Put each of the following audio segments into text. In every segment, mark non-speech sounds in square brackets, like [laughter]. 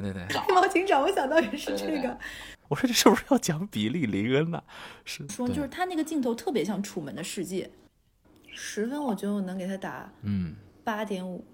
对对对，黑猫警长，我想到也是这个。我说这是不是要讲比利林恩呢？是说就是他那个镜头特别像《楚门的世界》，十分我觉得我能给他打嗯。八点五。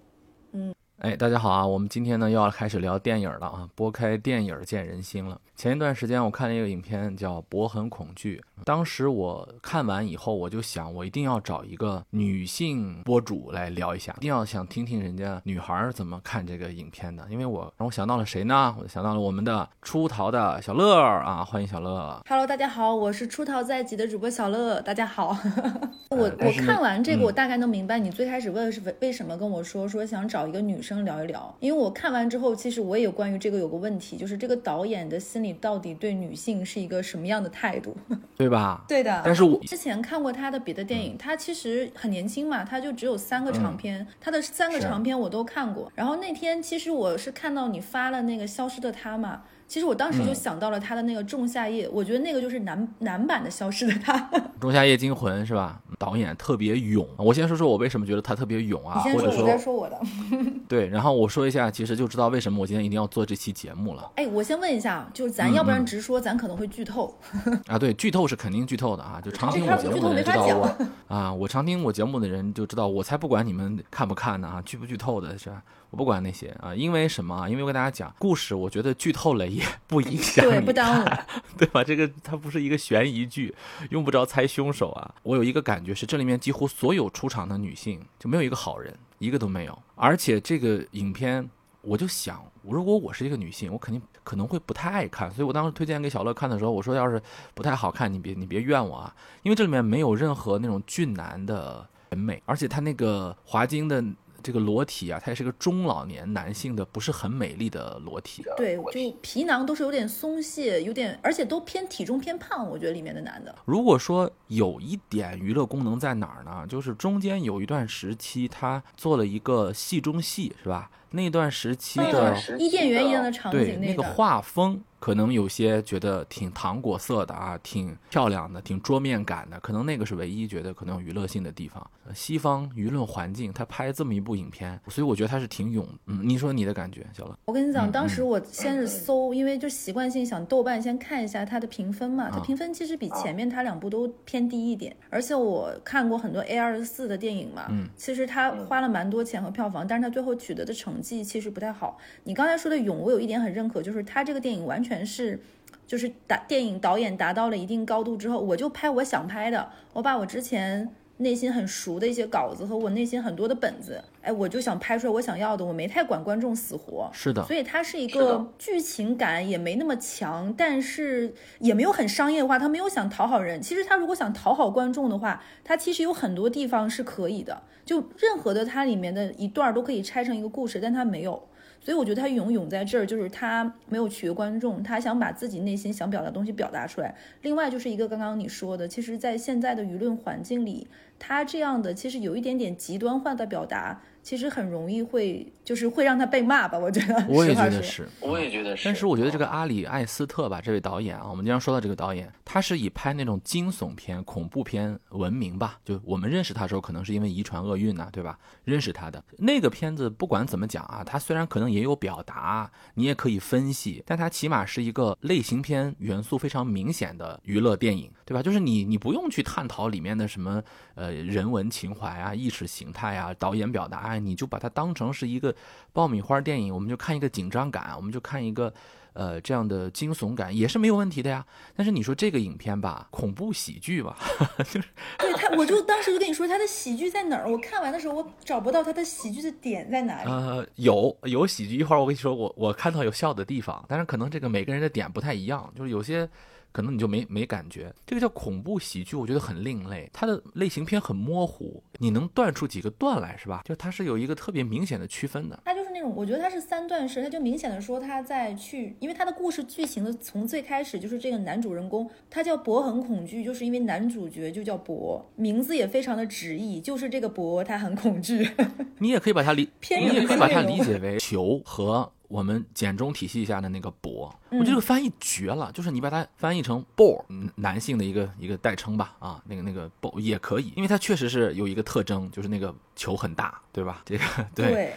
嗯哎，大家好啊！我们今天呢又要开始聊电影了啊！拨开电影见人心了。前一段时间我看了一个影片叫《博痕恐惧》，当时我看完以后，我就想，我一定要找一个女性博主来聊一下，一定要想听听人家女孩怎么看这个影片的。因为我让我想到了谁呢？我想到了我们的出逃的小乐啊！欢迎小乐。Hello，大家好，我是出逃在即的主播小乐。大家好，[laughs] 我我看完这个，嗯我大概能明白你最开始为是为为什么跟我说说想找一个女生聊一聊，因为我看完之后，其实我也有关于这个有个问题，就是这个导演的心里到底对女性是一个什么样的态度？[laughs] 对吧？对的，但是我之前看过他的别的电影，他其实很年轻嘛，他就只有三个长片，他的三个长片我都看过。然后那天其实我是看到你发了那个《消失的她》嘛，其实我当时就想到了他的那个《仲夏夜》，我觉得那个就是男男版的《消失的他》。[laughs]《仲夏夜惊魂》是吧？导演特别勇。我先说说我为什么觉得他特别勇啊，你先说，或者我再说我的。[laughs] 对，然后我说一下，其实就知道为什么我今天一定要做这期节目了。哎，我先问一下，就是咱要不然直说，咱可能会剧透。[laughs] 啊，对，剧透是肯定剧透的啊！就常听我节目的人知道我啊，我常听我节目的人就知道，我才不管你们看不看呢啊，剧不剧透的是吧？我不管那些啊，因为什么啊？因为我跟大家讲故事，我觉得剧透了也 [laughs] 不影响对，你不耽误。看，[laughs] 对吧？这个它不是一个悬疑剧，用不着猜凶手啊。我有一个感觉是，这里面几乎所有出场的女性就没有一个好人，一个都没有。而且这个影片，我就想，如果我是一个女性，我肯定可能会不太爱看。所以我当时推荐给小乐看的时候，我说要是不太好看，你别你别怨我啊，因为这里面没有任何那种俊男的审美，而且他那个华金的。这个裸体啊，他也是个中老年男性的，不是很美丽的裸体。对，就皮囊都是有点松懈，有点，而且都偏体重偏胖，我觉得里面的男的。如果说有一点娱乐功能在哪儿呢？就是中间有一段时期，他做了一个戏中戏，是吧？那段时期的伊甸园一样的场景，对那个个画风，可能有些觉得挺糖果色的啊，挺漂亮的，挺桌面感的。可能那个是唯一觉得可能有娱乐性的地方。呃西方舆论环境，他拍这么一部影片，所以我觉得他是挺勇。嗯，你说你的感觉，小乐？我跟你讲，嗯当时我先是搜，因为就习惯性想豆瓣先看一下它的评分嘛，它啊评分其实比前面它两部都偏低一点。而且我看过很多 A 二十四的电影嘛，嗯其实它花了蛮多钱和票房，但是它最后取得的成绩其实不太好。你刚才说的勇，我有一点很认可，就是他这个电影完全是。就是达电影导演达到了一定高度之后，我就拍我想拍的，我把我之前内心很熟的一些稿子和我内心很多的本子，哎，我就想拍出来我想要的，我没太管观众死活。是的，所以它是一个剧情感也没那么强，但是也没有很商业化。他没有想讨好人。其实他如果想讨好观众的话，他其实有很多地方是可以的。就任何的它里面的一段都可以拆成一个故事，但他没有。所以我觉得他勇勇在这儿，就是他没有取悦观众，他想把自己内心想表达的东西表达出来。另外就是一个刚刚你说的，其实，在现在的舆论环境里，他这样的其实有一点点极端化的表达，其实很容易会就是会让他被骂吧。[laughs] 我觉得，我也觉得是。我也觉得是。但是我觉得这个阿里艾斯特吧，这位导演啊，我们经常说到这个导演，他是以拍那种惊悚片、恐怖片闻名吧。就我们认识他的时候，可能是因为遗传厄运呐、对吧？认识他的那个片子，不管怎么讲啊，他虽然可能也有表达，你也可以分析，但他起码是一个类型片元素非常明显的娱乐电影，对吧？就是你你不用去探讨里面的什么呃人文情怀啊、意识形态啊、导演表达啊，你就把它当成是一个爆米花电影，我们就看一个紧张感，我们就看一个。呃，这样的惊悚感也是没有问题的呀。但是你说这个影片吧，恐怖喜剧吧，[laughs] 就是 [laughs] 对他，我就当时就跟你说他的喜剧在哪儿。我看完的时候，我找不到他的喜剧的点在哪里。呃有有喜剧。一会儿我跟你说，我我看到有笑的地方，但是可能这个每个人的点不太一样，就是有些可能你就没没感觉。这个叫恐怖喜剧，我觉得很另类，它的类型片很模糊，你能断出几个段来是吧？就它是有一个特别明显的区分的。它就是那种，我觉得它是三段式，它就明显的说他在去，因为它的故事剧情的从最开始就是这个男主人公，他叫博很恐惧，就是因为男主角就叫博，名字也非常的直译，就是这个博他很恐惧。[laughs] 你也可以把它理，你也可以把它理解为球和我们简中体系下的那个“博”，嗯。我觉得这个翻译绝了，就是你把它翻译成 “boy”，嗯男性的一个一个代称吧，啊，那个那个 “boy” 也可以，因为它确实是有一个特征，就是那个球很大，对吧？这个对，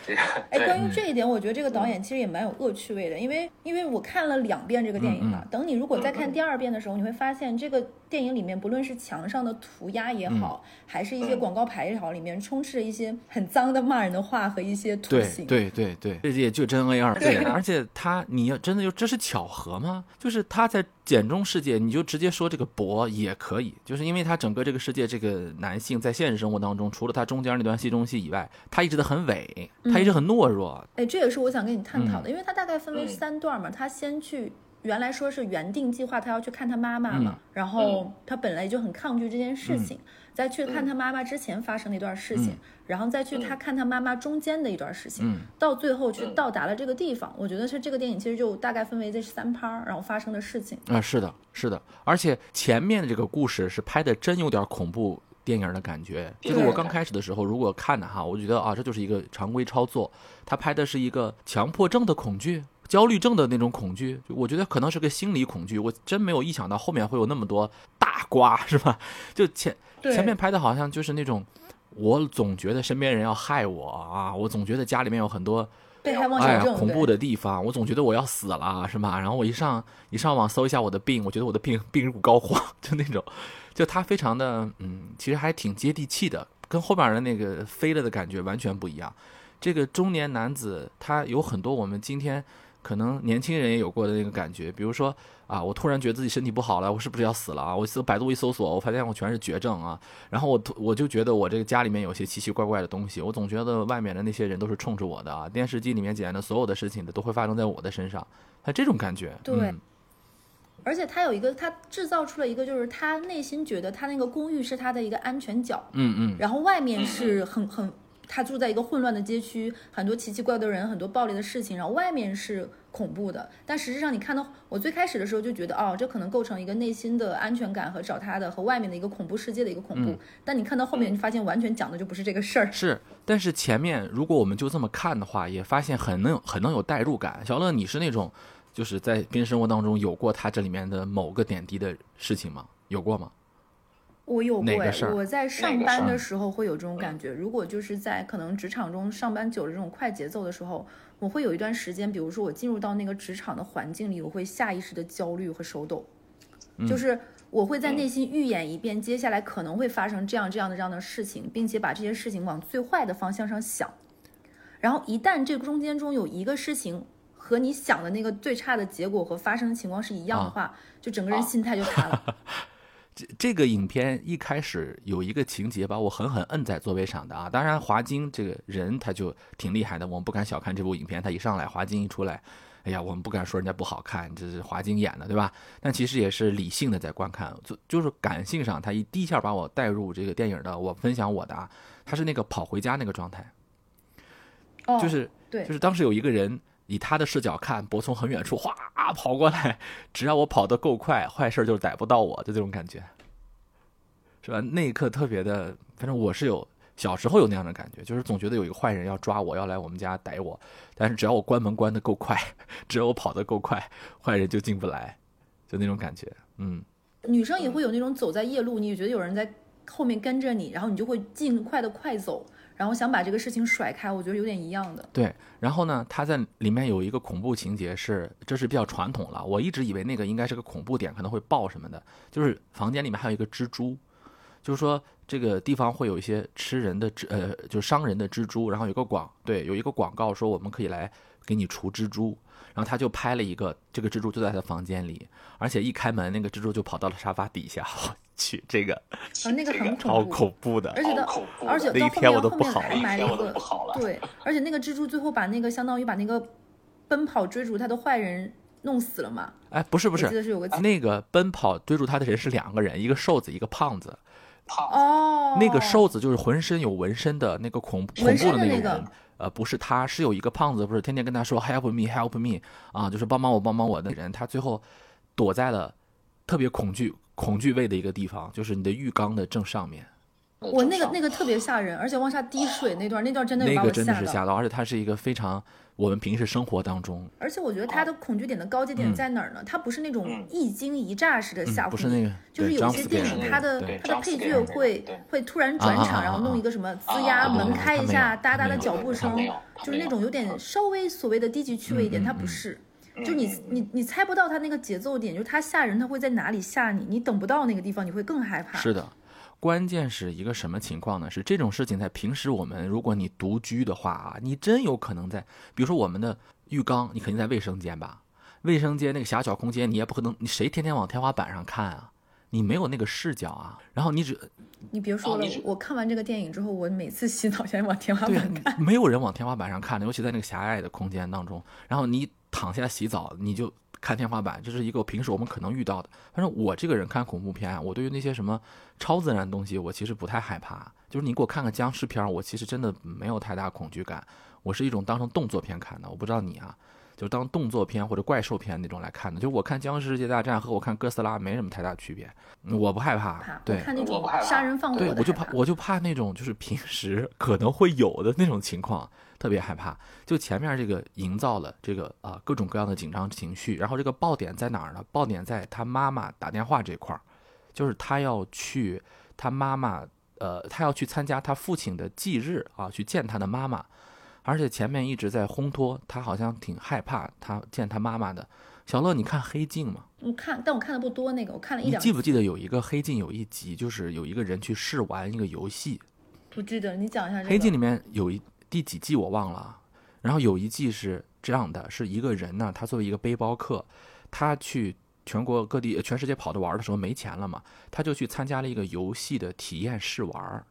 哎，关于这一点，我觉得这个导演其实也蛮有恶趣味的，因为因为我看了两遍这个电影嘛，等你如果再看第二遍的时候，你会发现这个电影里面不论是墙上的涂鸦也好，还是一些广告牌也好，里面充斥着一些很脏的骂人的话和一些图对形。对对对，这也就真 A 二。对而且他，你要真的就这是巧合吗？就是他在简中世界，你就直接说这个博也可以，就是因为他整个这个世界，这个男性在现实生活当中，除了他中间那段戏中戏以外，他一直都很伪，他一直很懦弱。哎，这也是我想跟你探讨嗯的，因为他大概分为三段嘛，他先去。原来说是原定计划，他要去看他妈妈嘛，嗯然后他本来就很抗拒这件事情，在去看他妈妈之前发生的一段事情，然后再去他看他妈妈中间的一段事情，嗯到最后去到达了这个地方。我觉得是这个电影其实就大概分为这三趴儿，然后发生的事情。啊，是的，是的，而且前面的这个故事是拍的真有点恐怖电影的感觉。就是我刚开始的时候，如果看的哈，我就觉得啊，这就是一个常规操作。他拍的是一个强迫症的恐惧、焦虑症的那种恐惧，我觉得可能是个心理恐惧。我真没有意想到后面会有那么多大瓜，是吧？[laughs] 就前对前面拍的好像就是那种，我总觉得身边人要害我啊，我总觉得家里面有很多。被害妄哎呀想症，，恐怖的地方，我总觉得我要死了，是吧？然后我一上一上网搜一下我的病，我觉得我的病病入膏肓，就那种，[laughs] 就他非常的嗯，其实还挺接地气的，跟后边的那个飞了的感觉完全不一样。这个中年男子他有很多我们今天可能年轻人也有过的那个感觉，比如说啊，我突然觉得自己身体不好了，我是不是要死了啊？我搜百度一搜索，我发现我全是绝症啊。然后我突我就觉得我这个家里面有些奇奇怪怪的东西，我总觉得外面的那些人都是冲着我的啊。电视机里面演的所有的事情的都会发生在我的身上，他这种感觉，对嗯而且他有一个，他制造出了一个，就是他内心觉得他那个公寓是他的一个安全角，嗯嗯，然后外面是很很，他住在一个混乱的街区，很多奇奇怪怪的人，很多暴力的事情，然后外面是恐怖的。但实际上，你看到我最开始的时候就觉得，哦，这可能构成一个内心的安全感和找他的和外面的一个恐怖世界的一个恐怖。但你看到后面，你发现完全讲的就不是这个事儿。是，但是前面如果我们就这么看的话，也发现很能很能有代入感。小乐，你是那种就是在跟生活当中有过他这里面的某个点滴的事情吗？有过吗？我有过哎哪个事儿，我在上班的时候会有这种感觉。如果就是在可能职场中上班久了这种快节奏的时候，我会有一段时间，比如说我进入到那个职场的环境里，我会下意识的焦虑和手抖，就是我会在内心预演一遍接下来可能会发生这样这样的这样的事情，并且把这些事情往最坏的方向上想。然后一旦这个中间中有一个事情和你想的那个最差的结果和发生的情况是一样的话，就整个人心态就塌了。这个影片一开始有一个情节把我狠狠摁在座位上的啊！当然，华金这个人他就挺厉害的，我们不敢小看这部影片。他一上来，华金一出来，哎呀，我们不敢说人家不好看，这是华金演的，对吧？但其实也是理性的在观看，就就是感性上，他一第一下把我带入这个电影的。我分享我的啊，他是那个跑回家那个状态，哦，就是对就是当时有一个人以他的视角看，博从很远处哗跑过来，只要我跑得够快，坏事就逮不到我，就这种感觉，是吧？那一刻特别的，反正我是有小时候有那样的感觉，就是总觉得有一个坏人要抓我，要来我们家逮我，但是只要我关门关得够快，[laughs] 只要我跑得够快，坏人就进不来，就那种感觉，嗯。女生也会有那种走在夜路，你觉得有人在后面跟着你，然后你就会尽快的快走，然后想把这个事情甩开。我觉得有点一样的。对，然后呢，他在里面有一个恐怖情节是，这是比较传统了。我一直以为那个应该是个恐怖点，可能会爆什么的。就是房间里面还有一个蜘蛛，就是说这个地方会有一些吃人的蜘，呃，就伤人的蜘蛛。然后有个广，对，有一个广告说我们可以来给你除蜘蛛。然后他就拍了一个，这个蜘蛛就在他房间里，而且一开门，那个蜘蛛就跑到了沙发底下。[laughs] 我去，这个啊，那个很超恐怖，恐怖的而。且到而且那一到后面天我都不好后面还埋了一个那一天我都不好了对，而且那个蜘蛛最后把那个相当于把那个奔跑追逐他的坏人弄死了嘛？哎，不是不是记得是，有个那个奔跑追逐他的人是两个人，一个瘦子，一个胖子。胖哦，那个瘦子就是浑身有纹身的那个恐恐怖的那个身的那个人，呃，不是他，是有一个胖子，不是天天跟他说 help me help me 啊，就是帮帮我帮帮我的人，他最后躲在了特别恐惧恐惧位的一个地方，就是你的浴缸的正上面，我那个那个特别吓人，而且往下滴水那段，那段真的有把我那个真的是吓到。而且它是一个非常我们平时生活当中，而且我觉得它的恐惧点的高级点在哪儿呢？它不是那种嗯一惊一乍式的吓唬不是那个就是有些电影它的它的配乐会会突然转场，然后弄啊一个什么啊吱呀啊门开一下，哒哒的脚步声就是那种有点稍微所谓的低级趣味一点，它不是。就你你你猜不到他那个节奏点，就是他吓人，他会在哪里吓你，你等不到那个地方，你会更害怕。是的，关键是一个什么情况呢？是这种事情在平时我们如果你独居的话啊，你真有可能在，比如说我们的浴缸，你肯定在卫生间吧？卫生间那个狭小空间，你也不可能，你谁天天往天花板上看啊？你没有那个视角啊。然后你只你别说了，哦我看完这个电影之后，我每次洗澡先往天花板看。啊，没有人往天花板上看的，尤其在那个狭隘的空间当中。然后你躺下洗澡，你就看天花板，这是一个平时我们可能遇到的。反正我这个人看恐怖片啊，我对于那些什么超自然的东西，我其实不太害怕。就是你给我看个僵尸片，我其实真的没有太大恐惧感。我是一种当成动作片看的，我不知道你啊，就是当动作片或者怪兽片那种来看的。就是我看《僵尸世界大战》和我看哥斯拉没什么太大区别，我不害怕。怕，对，看那种杀人放火的，对我就怕，我就怕那种就是平时可能会有的那种情况，特别害怕。就前面这个营造了这个啊、各种各样的紧张情绪，然后这个爆点在哪儿呢？爆点在他妈妈打电话这块儿，就是他要去他妈妈，呃，他要去参加他父亲的忌日啊，去见他的妈妈，而且前面一直在烘托，他好像挺害怕他见他妈妈的。小乐，你看《黑镜》吗？我看，但我看的不多，那个我看了一点，你记不记得有一个《黑镜》有一集，就是有一个人去试玩一个游戏，不记得，你讲一下这个。黑镜里面有一第几季我忘了，然后有一季是这样的，是一个人呢，他作为一个背包客，他去全国各地、全世界跑着玩的时候没钱了嘛，他就去参加了一个游戏的体验试玩儿，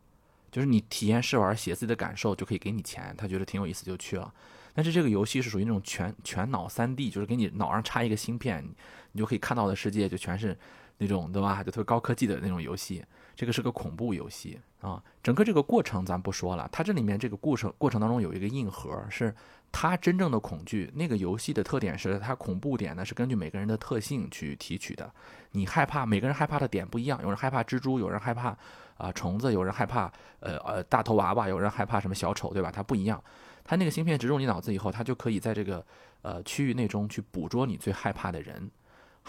就是你体验试玩，写自己的感受就可以给你钱，他觉得挺有意思就去了。但是这个游戏是属于那种全全脑三 D，就是给你脑上插一个芯片，你就可以看到的世界就全是那种对吧？就特别高科技的那种游戏。这个是个恐怖游戏啊。整个这个过程咱不说了，它这里面这个过程过程当中有一个硬核，是它真正的恐惧。那个游戏的特点是它恐怖点呢是根据每个人的特性去提取的。你害怕，每个人害怕的点不一样，有人害怕蜘蛛，有人害怕啊、虫子，有人害怕呃呃大头娃娃，有人害怕什么小丑，对吧？它不一样。它那个芯片植入你脑子以后，它就可以在这个呃区域内中去捕捉你最害怕的人。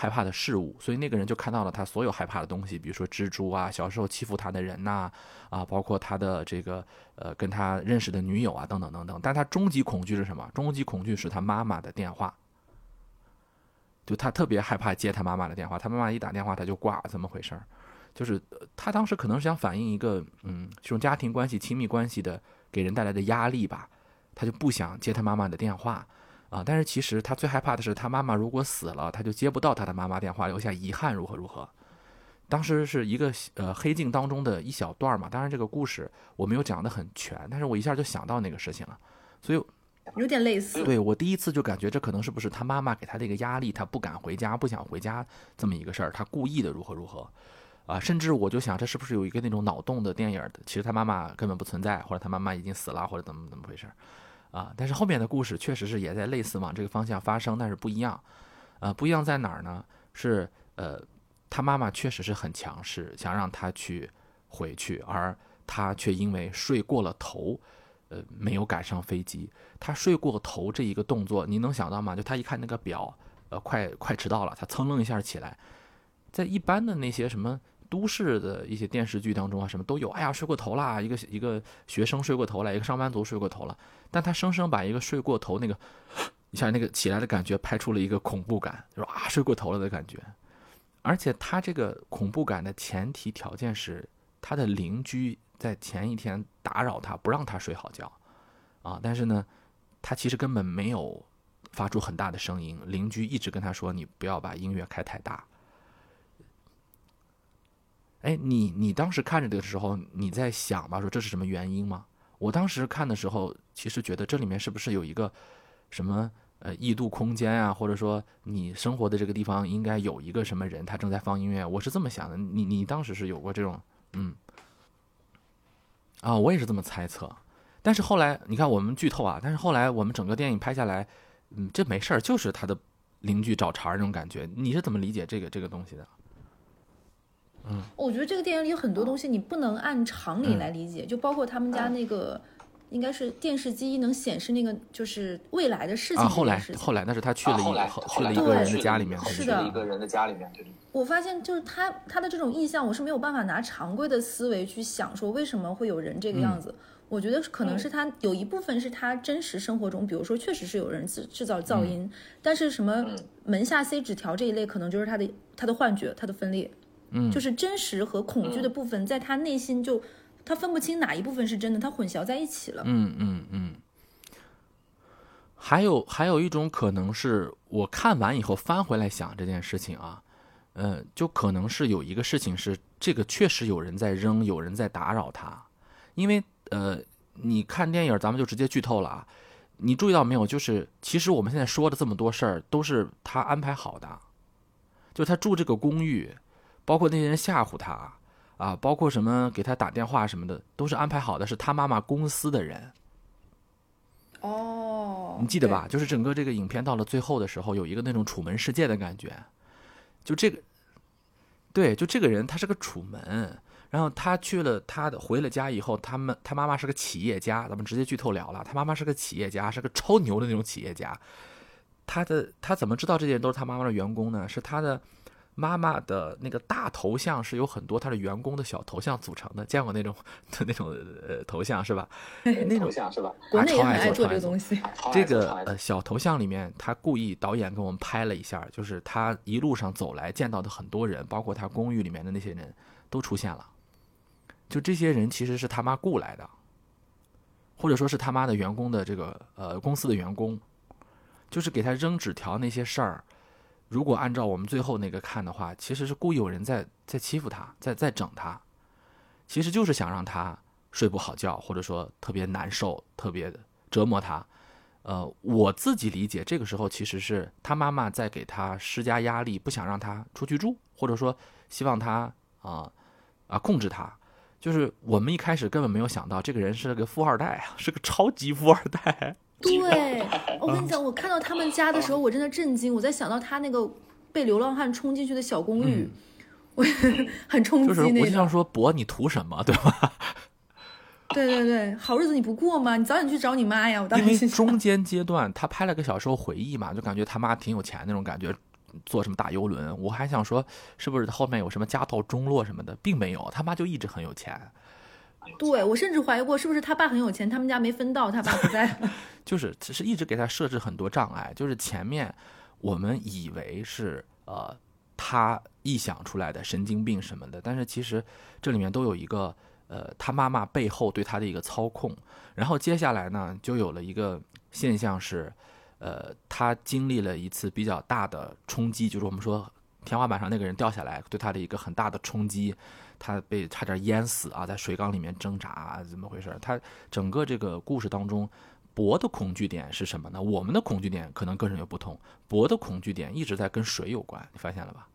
害怕的事物，所以那个人就看到了他所有害怕的东西，比如说蜘蛛啊，小时候欺负他的人呐、啊，包括他的这个呃跟他认识的女友啊，等等等等。但他终极恐惧是什么？终极恐惧是他妈妈的电话，就他特别害怕接他妈妈的电话，他妈妈一打电话他就挂，怎么回事？就是他当时可能是想反映一个嗯这种家庭关系、亲密关系的给人带来的压力吧，他就不想接他妈妈的电话。啊，但是其实他最害怕的是，他妈妈如果死了，他就接不到他的妈妈电话，留下遗憾，如何如何。当时是一个呃黑镜当中的一小段嘛，当然这个故事我没有讲得很全，但是我一下就想到那个事情了，所以有点类似。对我第一次就感觉这可能是不是他妈妈给他的一个压力，他不敢回家，不想回家这么一个事儿，他故意的如何如何，啊，甚至我就想这是不是有一个那种脑洞的电影儿，其实他妈妈根本不存在，或者他妈妈已经死了，或者怎么怎么回事儿。啊，但是后面的故事确实是也在类似往这个方向发生，但是不一样，呃，不一样在哪儿呢？是呃，他妈妈确实是很强势，想让他去回去，而他却因为睡过了头，呃，没有赶上飞机。他睡过头这一个动作，你能想到吗？就他一看那个表，呃，快快迟到了，他噌楞一下起来，在一般的那些什么。都市的一些电视剧当中啊，什么都有。哎呀，睡过头啦！一个一个学生睡过头了，一个上班族睡过头了。但他生生把一个睡过头那个，一下那个起来的感觉拍出了一个恐怖感，就是啊睡过头了的感觉。而且他这个恐怖感的前提条件是，他的邻居在前一天打扰他，不让他睡好觉，啊，但是呢，他其实根本没有发出很大的声音，邻居一直跟他说：“你不要把音乐开太大。”哎，你你当时看着的时候，你在想吧，说这是什么原因吗？我当时看的时候，其实觉得这里面是不是有一个什么呃异度空间啊，或者说你生活的这个地方应该有一个什么人，他正在放音乐，我是这么想的。你你当时是有过这种嗯啊，我也是这么猜测。但是后来你看我们剧透啊，但是后来我们整个电影拍下来，嗯，这没事儿，就是他的邻居找茬那种感觉。你是怎么理解这个这个东西的？我觉得这个电影里有很多东西你不能按常理来理解，就包括他们家那个。应该是电视机能显示那个就是未来的事情啊，后来后来那是他去了一后来后后来去了一个人的家里面，是了一个人的家里面，对。我发现就是他他的这种意象，我是没有办法拿常规的思维去想说为什么会有人这个样子。我觉得可能是他有一部分是他真实生活中，比如说确实是有人制制造噪音，但是什么门下塞纸条这一类，可能就是他的他的幻觉，他的分裂，嗯就是真实和恐惧的部分，在他内心就他分不清哪一部分是真的，他混淆在一起了。嗯嗯嗯。还有还有一种可能是我看完以后翻回来想这件事情啊，呃，就可能是有一个事情是这个确实有人在扔，有人在打扰他，因为呃，你看电影咱们就直接剧透了啊，你注意到没有？就是其实我们现在说的这么多事儿都是他安排好的，就他住这个公寓，包括那些人吓唬他啊，包括什么给他打电话什么的，都是安排好的，是他妈妈公司的人。哦，你记得吧？就是整个这个影片到了最后的时候，有一个那种楚门世界的感觉，就这个，对，就这个人他是个楚门，然后他去了他的回了家以后，他们他妈妈是个企业家，咱们直接剧透了了，他妈妈是个企业家，是个超牛的那种企业家，他的他怎么知道这些人都是他妈妈的员工呢？是他的妈妈的那个大头像是有很多他的员工的小头像组成的，见过那种的那种呃头像是吧？[laughs] 那种像是吧？国内也超爱很爱做这个东西。[laughs] 这个呃小头像里面，他故意导演给我们拍了一下，就是他一路上走来见到的很多人，包括他公寓里面的那些人都出现了。就这些人其实是他妈雇来的，或者说是他妈的员工的这个呃公司的员工，就是给他扔纸条那些事儿。如果按照我们最后那个看的话，其实是故意有人在在欺负他，在在整他，其实就是想让他睡不好觉，或者说特别难受，特别折磨他。呃，我自己理解，这个时候其实是他妈妈在给他施加压力，不想让他出去住，或者说希望他啊啊、控制他。就是我们一开始根本没有想到，这个人是个富二代啊，是个超级富二代。对，我跟你讲，我看到他们家的时候，我真的震惊。我在想到他那个被流浪汉冲进去的小公寓，[laughs] 我很冲击嗯就是我那个。就想说，博，你图什么，对吧？[laughs] 对对对，好日子你不过吗？你早点去找你妈呀！我当因为中间阶段他拍了个小时候回忆嘛，就感觉他妈挺有钱那种感觉，坐什么大游轮。我还想说，是不是后面有什么家道中落什么的，并没有，他妈就一直很有钱。对我甚至怀疑过是不是他爸很有钱，他们家没分到，他爸不在。[laughs] 就是其实一直给他设置很多障碍，[laughs] 就是前面我们以为是呃他臆想出来的神经病什么的，但是其实这里面都有一个呃他妈妈背后对他的一个操控，然后接下来呢就有了一个现象是，呃他经历了一次比较大的冲击，就是我们说天花板上那个人掉下来对他的一个很大的冲击。他被差点淹死啊，在水缸里面挣扎啊，怎么回事？他整个这个故事当中，博的恐惧点是什么呢？我们的恐惧点可能跟人有不同，博的恐惧点一直在跟水有关，你发现了吧？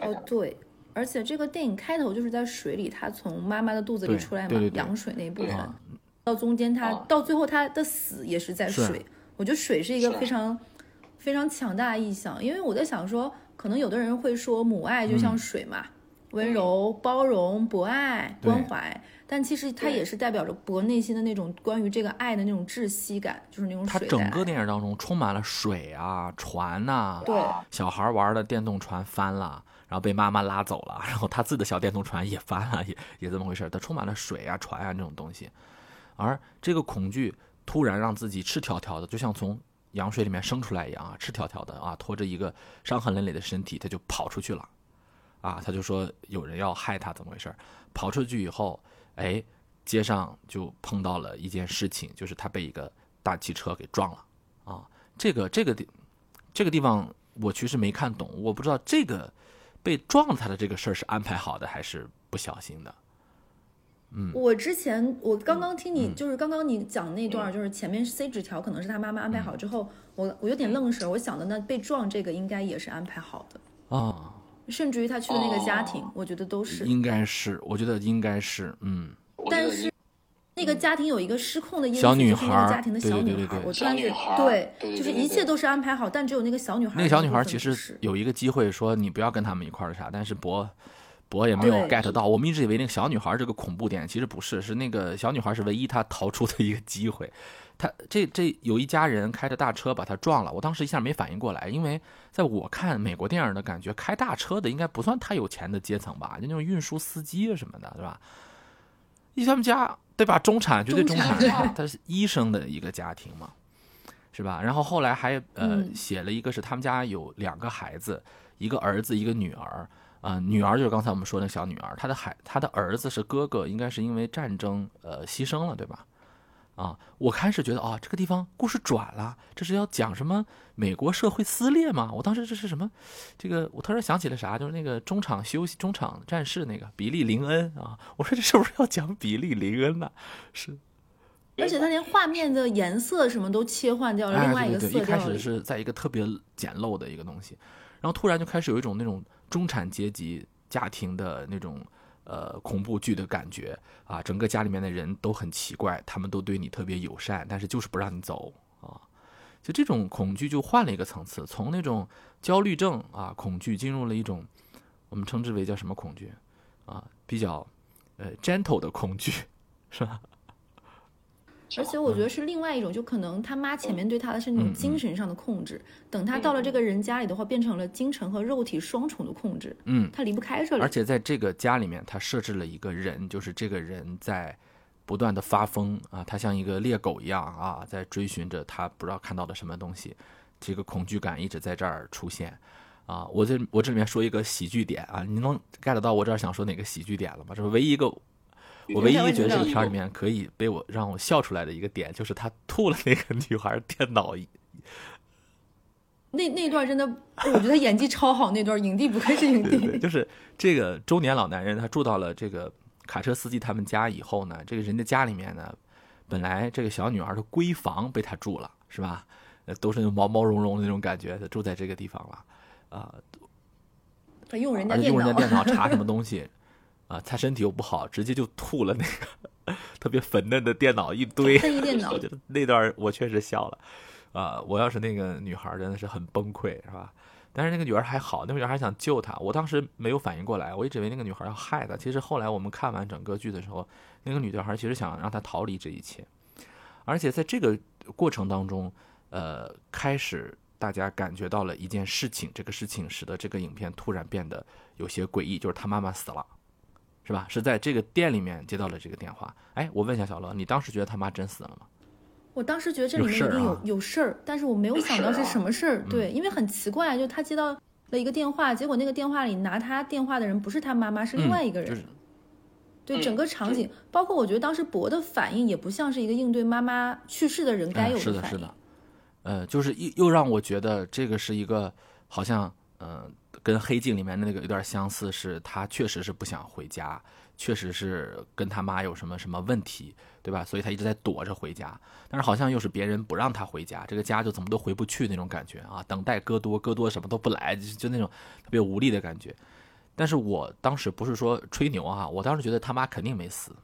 哦，对，而且这个电影开头就是在水里，他从妈妈的肚子里出来嘛，羊水那一部分，啊到中间他、哦到最后他的死也是在水。我觉得水是一个非常非常强大的意象，因为我在想说，可能有的人会说母爱就像水嘛，温柔、包容、博爱、关怀。但其实它也是代表着博内心的那种关于这个爱的那种窒息感，就是那种它整个电影当中充满了水啊、船呐、对。小孩玩的电动船翻了，然后被妈妈拉走了，然后他自己的小电动船也翻了，也也这么回事儿。它充满了水啊、船啊这种东西，而这个恐惧突然让自己赤条条的，就像从羊水里面生出来一样啊，赤条条的啊，拖着一个伤痕累累的身体，他就跑出去了，啊，他就说有人要害他，怎么回事儿？跑出去以后，哎，街上就碰到了一件事情，就是他被一个大汽车给撞了，啊，这个这个地这个地方我其实没看懂，我不知道这个被撞他的这个事儿是安排好的还是不小心的。嗯。我之前我刚刚听你，嗯。就是刚刚你讲那段儿，就是前面塞纸条，可能是他妈妈安排好之后，我我有点愣神，我想的那被撞这个应该也是安排好的，啊，甚至于他去的那个家庭，哦我觉得都是。应该是，我觉得应该是，嗯，但是那个家庭有一个失控的因素，小女就是那孩家庭的小女孩，对对对对对我突然就小女孩儿对，就是一切都是安排好，但只有那个小女孩那个小女孩其实有一个机会说你不要跟他们一块儿的啥，但是博博也没有 get 到。我们一直以为那个小女孩这个恐怖点，其实不是，是那个小女孩是唯一她逃出的一个机会。她这这有一家人开着大车把他撞了，我当时一下没反应过来，因为在我看美国电影的感觉，开大车的应该不算太有钱的阶层吧，就那种运输司机啊什么的，对吧？一他们家对吧？中产绝对中中产产，他是医生的一个家庭嘛，是吧？然后后来还呃嗯写了一个是他们家有两个孩子，一个儿子一个女儿，啊、女儿就是刚才我们说那小女儿，她的孩她的儿子是哥哥，应该是因为战争呃牺牲了，对吧？啊，我开始觉得啊，这个地方故事转了，这是要讲什么美国社会撕裂吗？我当时这是什么？这个我突然想起了啥，就是那个中场休息、中场战事那个比利林恩啊，我说这是不是要讲比利林恩呢？是，而且他连画面的颜色什么都切换掉了，哎，另外一个对对对，一开始。是在一个特别简陋的一个东西，然后突然就开始有一种那种中产阶级家庭的那种呃恐怖剧的感觉啊，整个家里面的人都很奇怪，他们都对你特别友善，但是就是不让你走啊。就这种恐惧就换了一个层次，从那种焦虑症啊恐惧进入了一种我们称之为叫什么恐惧啊，比较呃 gentle 的恐惧，[laughs] 是吧？而且我觉得是另外一种，就可能他妈前面对他的是那种精神上的控制，等他到了这个人家里的话，变成了精神和肉体双重的控制，嗯，他离不开这里。而且在这个家里面，他设置了一个人，就是这个人在不断的发疯啊，他像一个猎狗一样啊，在追寻着他不知道看到的什么东西，这个恐惧感一直在这儿出现啊。我这我这里面说一个喜剧点啊，你能 get 到我这儿想说哪个喜剧点了吗？这是唯一一个我唯一觉得这个片儿里面可以被我让我笑出来的一个点，就是他吐了那个女孩电脑 [laughs] 那那段真的，我觉得演技超好，那段影帝不愧是影对对，帝。就是这个中年老男人，他住到了这个卡车司机他们家以后呢，这个人家家里面呢，本来这个小女儿的闺房被他住了，是吧？呃，都是那种毛毛茸茸的那种感觉，他住在这个地方了，啊、他用人家电脑查什么 [laughs] 东西，啊、他身体又不好，直接就吐了那个 [laughs] 特别粉嫩的电脑一堆，电脑 [laughs] 我觉得那段我确实笑了，啊、我要是那个女孩，真的是很崩溃，是吧？但是那个女孩还好，那个女孩想救他，我当时没有反应过来，我一直以为那个女孩要害他。其实后来我们看完整个剧的时候，那个女孩其实想让他逃离这一切，而且在这个过程当中，呃，开始大家感觉到了一件事情，这个事情使得这个影片突然变得有些诡异，就是他妈妈死了。是吧？是在这个店里面接到了这个电话。哎，我问一下小乐，你当时觉得他妈真死了吗？我当时觉得这里面一定有有事儿但是我没有想到是什么事儿。嗯对，因为很奇怪，就他接到了一个电话，结果那个电话里拿他电话的人不是他妈妈，是另外一个人。嗯就是对嗯整个场景，包括我觉得当时博的反应也不像是一个应对妈妈去世的人该有的，反应。是的，是的呃，就是又又让我觉得这个是一个好像呃跟黑镜里面的那个有点相似，是他确实是不想回家，确实是跟他妈有什么什么问题，对吧？所以他一直在躲着回家，但是好像又是别人不让他回家，这个家就怎么都回不去那种感觉啊，等待戈多，戈多什么都不来，就就那种特别无力的感觉。但是我当时不是说吹牛啊，我当时觉得他妈肯定没死，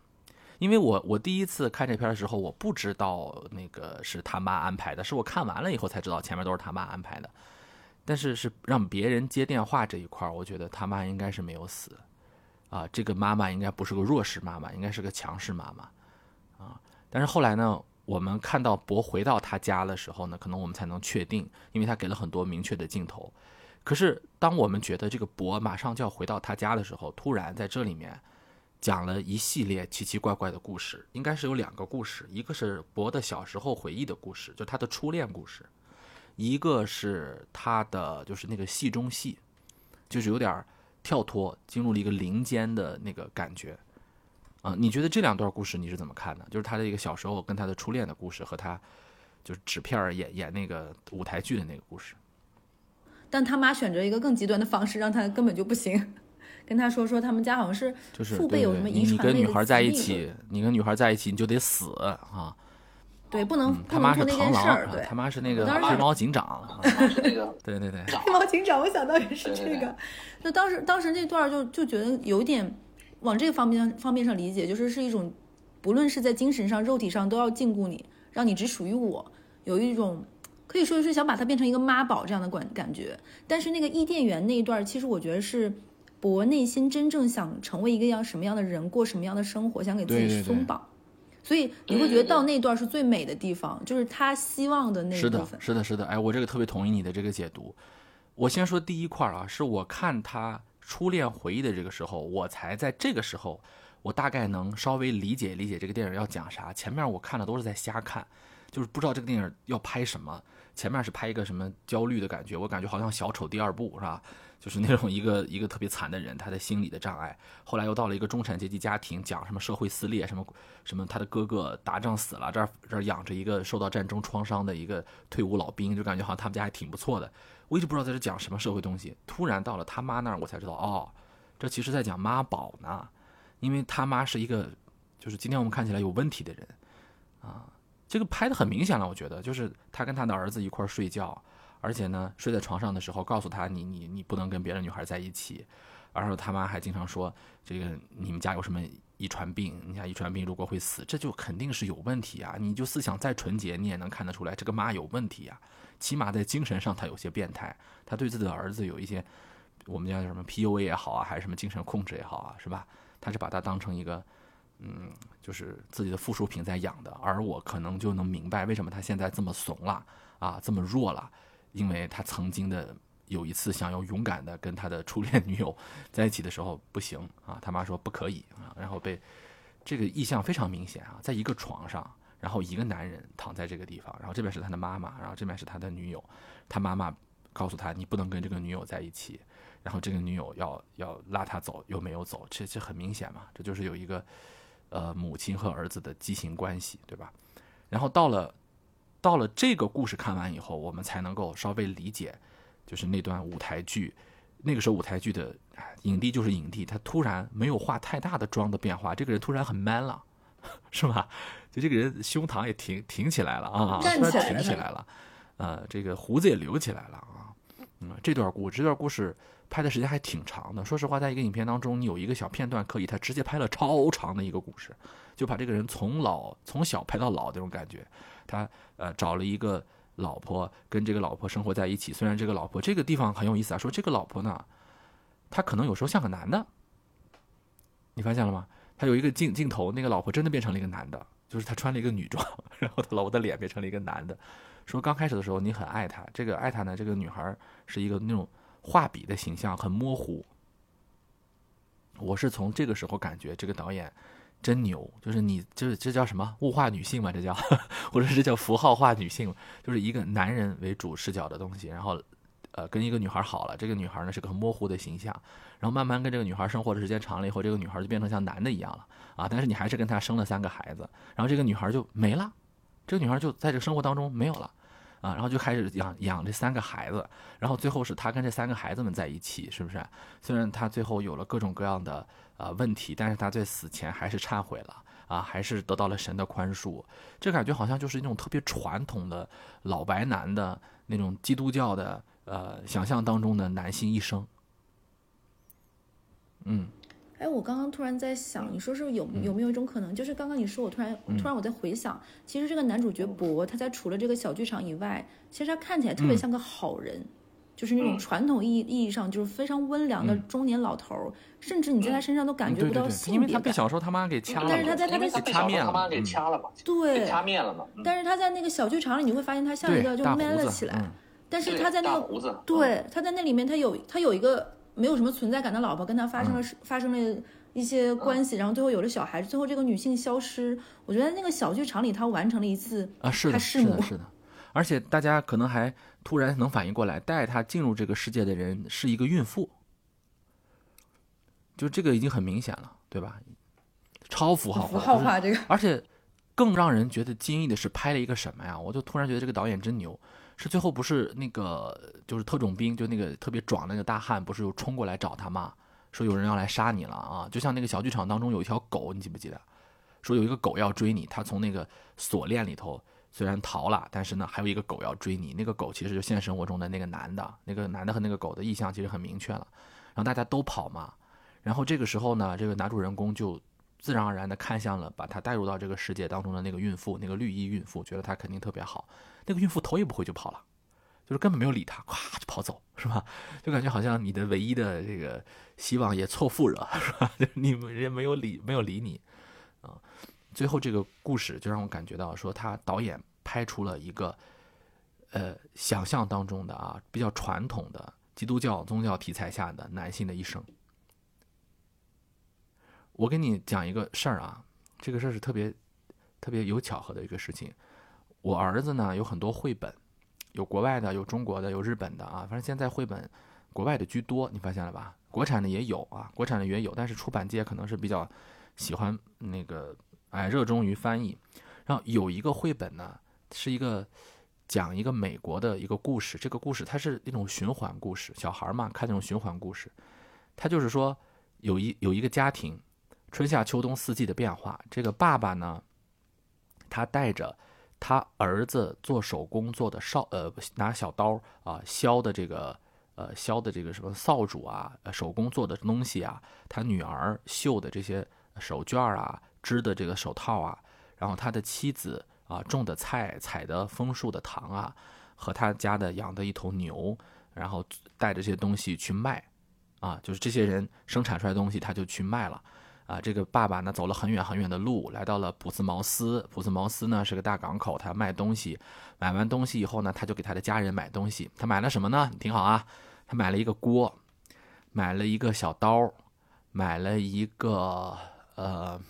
因为我我第一次看这片的时候，我不知道那个是他妈安排的，是我看完了以后才知道前面都是他妈安排的。但是是让别人接电话这一块儿，我觉得他妈应该是没有死，啊，这个妈妈应该不是个弱势妈妈，应该是个强势妈妈，啊。但是后来呢，我们看到博回到他家的时候呢，可能我们才能确定，因为他给了很多明确的镜头。可是当我们觉得这个博马上就要回到他家的时候，突然在这里面讲了一系列奇奇怪怪的故事，应该是有两个故事，一个是博的小时候回忆的故事，就他的初恋故事，一个是他的就是那个戏中戏，就是有点跳脱，进入了一个林间的那个感觉。啊、你觉得这两段故事你是怎么看的？就是他的一个小时候跟他的初恋的故事，和他就是纸片儿演演那个舞台剧的那个故事。但他妈选择一个更极端的方式，让他根本就不行。[laughs] 跟他说说他们家好像是就是父辈有什么遗传类的跟女孩在一起，你跟女孩在一起你就得死啊！对，不能、他妈是那件螳螂，事儿。对，啊他妈是那个黑猫警长。啊是那个对 [laughs] 对对，[laughs] 黑猫警长，我想到也是这对对个。就当时当时那段就就觉得有一点往这个方面方面上理解，就是是一种不论是在精神上、肉体上都要禁锢你，让你只属于我，有一种可以说是想把它变成一个妈宝这样的感感觉。但是那个伊甸园那一段，其实我觉得是博内心真正想成为一个样什么样的人，过什么样的生活，想给自己对对对松绑。所以你会觉得到那段是最美的地方，就是他希望的那一是的，是的，是的。哎，我这个特别同意你的这个解读。我先说第一块儿啊，是我看他初恋回忆的这个时候，我才在这个时候，我大概能稍微理解理解这个电影要讲啥。前面我看的都是在瞎看，就是不知道这个电影要拍什么。前面是拍一个什么焦虑的感觉，我感觉好像小丑第二部是吧？就是那种一个一个特别惨的人，他的心理的障碍。后来又到了一个中产阶级家庭，讲什么社会撕裂，什么什么他的哥哥打仗死了，这儿这儿养着一个受到战争创伤的一个退伍老兵，就感觉好像他们家还挺不错的。我一直不知道在这讲什么社会东西，突然到了他妈那儿，我才知道哦，这其实在讲妈宝呢，因为他妈是一个就是今天我们看起来有问题的人啊。这个拍的很明显了，我觉得就是他跟他的儿子一块儿睡觉，而且呢睡在床上的时候告诉他你你你不能跟别的女孩在一起，然后他妈还经常说这个你们家有什么遗传病，你家遗传病如果会死，这就肯定是有问题啊！你就思想再纯洁，你也能看得出来这个妈有问题啊、起码在精神上他有些变态，他对自己的儿子有一些我们叫什么 PUA 也好啊，还是什么精神控制也好啊，是吧？他是把他当成一个。嗯，就是自己的附属品在养的，而我可能就能明白为什么他现在这么怂了啊，这么弱了，因为他曾经的有一次想要勇敢的跟他的初恋女友在一起的时候不行啊，他妈说不可以啊，然后被这个意象非常明显啊，在一个床上，然后一个男人躺在这个地方，然后这边是他的妈妈，然后这边是他的女友，他妈妈告诉他你不能跟这个女友在一起，然后这个女友要要拉他走又没有走，这这很明显嘛，这就是有一个。呃，母亲和儿子的畸形关系，对吧？然后到了，到了这个故事看完以后，我们才能够稍微理解，就是那段舞台剧，那个时候舞台剧的影帝就是影帝，他突然没有化太大的妆的变化，这个人突然很 man 了，[laughs] 是吧？就这个人胸膛也挺挺起来了啊，突然挺起来了，呃，这个胡子也留起来了啊，嗯，这段故这段故事。拍的时间还挺长的。说实话，在一个影片当中，你有一个小片段可以，他直接拍了超长的一个故事，就把这个人从老从小拍到老这种感觉。他呃找了一个老婆，跟这个老婆生活在一起。虽然这个老婆这个地方很有意思啊，说这个老婆呢，她可能有时候像个男的。你发现了吗？他有一个镜镜头，那个老婆真的变成了一个男的，就是他穿了一个女装，[laughs] 然后他老婆的脸变成了一个男的。说刚开始的时候你很爱他，这个爱他呢，这个女孩是一个那种。画笔的形象很模糊，我是从这个时候感觉这个导演真牛，就是你这这叫什么物化女性嘛？这叫 [laughs] 或者是叫符号化女性，就是一个男人为主视角的东西，然后呃跟一个女孩好了，这个女孩呢是个很模糊的形象，然后慢慢跟这个女孩生活的时间长了以后，这个女孩就变成像男的一样了啊！但是你还是跟她生了三个孩子，然后这个女孩就没了，这个女孩就在这个生活当中没有了。啊，然后就开始养养这三个孩子，然后最后是他跟这三个孩子们在一起，是不是？虽然他最后有了各种各样的呃问题，但是他在死前还是忏悔了啊，还是得到了神的宽恕。这感觉好像就是那种特别传统的老白男的那种基督教的呃想象当中的男性一生。嗯。哎，我刚刚突然在想，你说是有有没有一种可能，就是刚刚你说，我突然突然我在回想，其实这个男主角博，他在除了这个小剧场以外，其实他看起来特别像个好人，就是那种传统意意义上就是非常温良的中年老头儿，甚至你在他身上都感觉不到性别因为他被小时候他妈给掐了，但是他在他的掐灭了，他妈给掐了嘛，对，掐灭了嘛。但是他在那个小剧场里，你会发现他像一个就 man 了起来，但是他在那个对他在那里面，他有他有一个没有什么存在感的老婆，跟他发生了发生了。一些关系，然后最后有了小孩，最后这个女性消失。我觉得那个小剧场里，他完成了一次啊，是的，是的，是的。而且大家可能还突然能反应过来，带他进入这个世界的人是一个孕妇，就这个已经很明显了，对吧？超符号化，符号化这个。而且更让人觉得惊异的是，拍了一个什么呀？我就突然觉得这个导演真牛，是最后不是那个就是特种兵，就那个特别壮那个大汉，不是又冲过来找他吗？说有人要来杀你了啊！就像那个小剧场当中有一条狗，你记不记得？说有一个狗要追你，他从那个锁链里头虽然逃了，但是呢还有一个狗要追你。那个狗其实就现实生活中的那个男的，那个男的和那个狗的意向其实很明确了。然后大家都跑嘛，然后这个时候呢，这个男主人公就自然而然的看向了把他带入到这个世界当中的那个孕妇，那个绿衣孕妇，觉得她肯定特别好。那个孕妇头也不回就跑了，就是根本没有理他，咵就跑走，是吧？就感觉好像你的唯一的这个希望也错付了，是吧？[laughs] 就你们人没有理，没有理你啊。最后这个故事就让我感觉到，说他导演拍出了一个呃想象当中的啊比较传统的基督教宗教题材下的男性的一生。我跟你讲一个事儿啊，这个事儿是特别特别有巧合的一个事情。我儿子呢有很多绘本，有国外的，有中国的，有日本的啊。反正现在绘本国外的居多，你发现了吧？国产的也有啊，国产的也有，但是出版界可能是比较喜欢那个哎热衷于翻译。然后有一个绘本呢，是一个讲一个美国的一个故事，这个故事它是那种循环故事，小孩儿嘛看那种循环故事，它就是说有一有一个家庭。春夏秋冬四季的变化，这个爸爸呢，他带着他儿子做手工做的扫呃拿小刀啊削的这个呃削的这个什么扫帚啊，手工做的东西啊，他女儿绣的这些手绢啊，织的这个手套啊，然后他的妻子啊种的菜采的枫树的糖啊，和他家的养的一头牛，然后带着这些东西去卖，啊，就是这些人生产出来东西，他就去卖了。啊，这个爸爸呢走了很远很远的路，来到了普斯茅斯。普斯茅斯呢是个大港口，他卖东西。买完东西以后呢，他就给他的家人买东西。他买了什么呢？你听好啊，他买了一个锅，买了一个小刀，买了一个呃。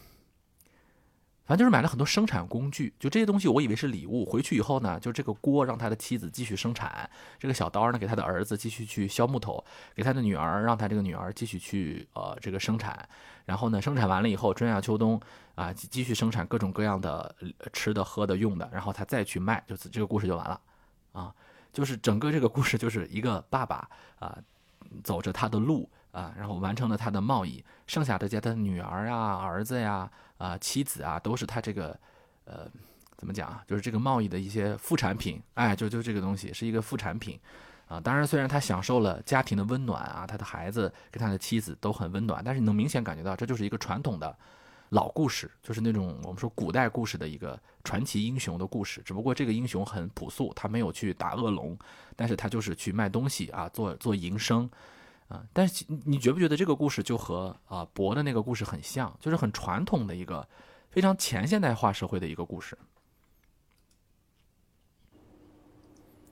反正就是买了很多生产工具，就这些东西，我以为是礼物。回去以后呢，就这个锅让他的妻子继续生产，这个小刀呢给他的儿子继续去削木头，给他的女儿让他这个女儿继续去呃这个生产。然后呢，生产完了以后，春夏秋冬啊继续生产各种各样的吃的、喝的、用的，然后他再去卖，就这个故事就完了啊。就是整个这个故事就是一个爸爸啊走着他的路啊，然后完成了他的贸易，剩下的家他的女儿啊、儿子呀。啊，妻子啊，都是他这个，呃，怎么讲啊？就是这个贸易的一些副产品，哎，就就这个东西是一个副产品，啊，当然虽然他享受了家庭的温暖啊，他的孩子跟他的妻子都很温暖，但是你能明显感觉到这就是一个传统的老故事，就是那种我们说古代故事的一个传奇英雄的故事，只不过这个英雄很朴素，他没有去打恶龙，但是他就是去卖东西啊，做做营生。啊，但是你觉不觉得这个故事就和啊博的那个故事很像，就是很传统的一个非常前现代化社会的一个故事，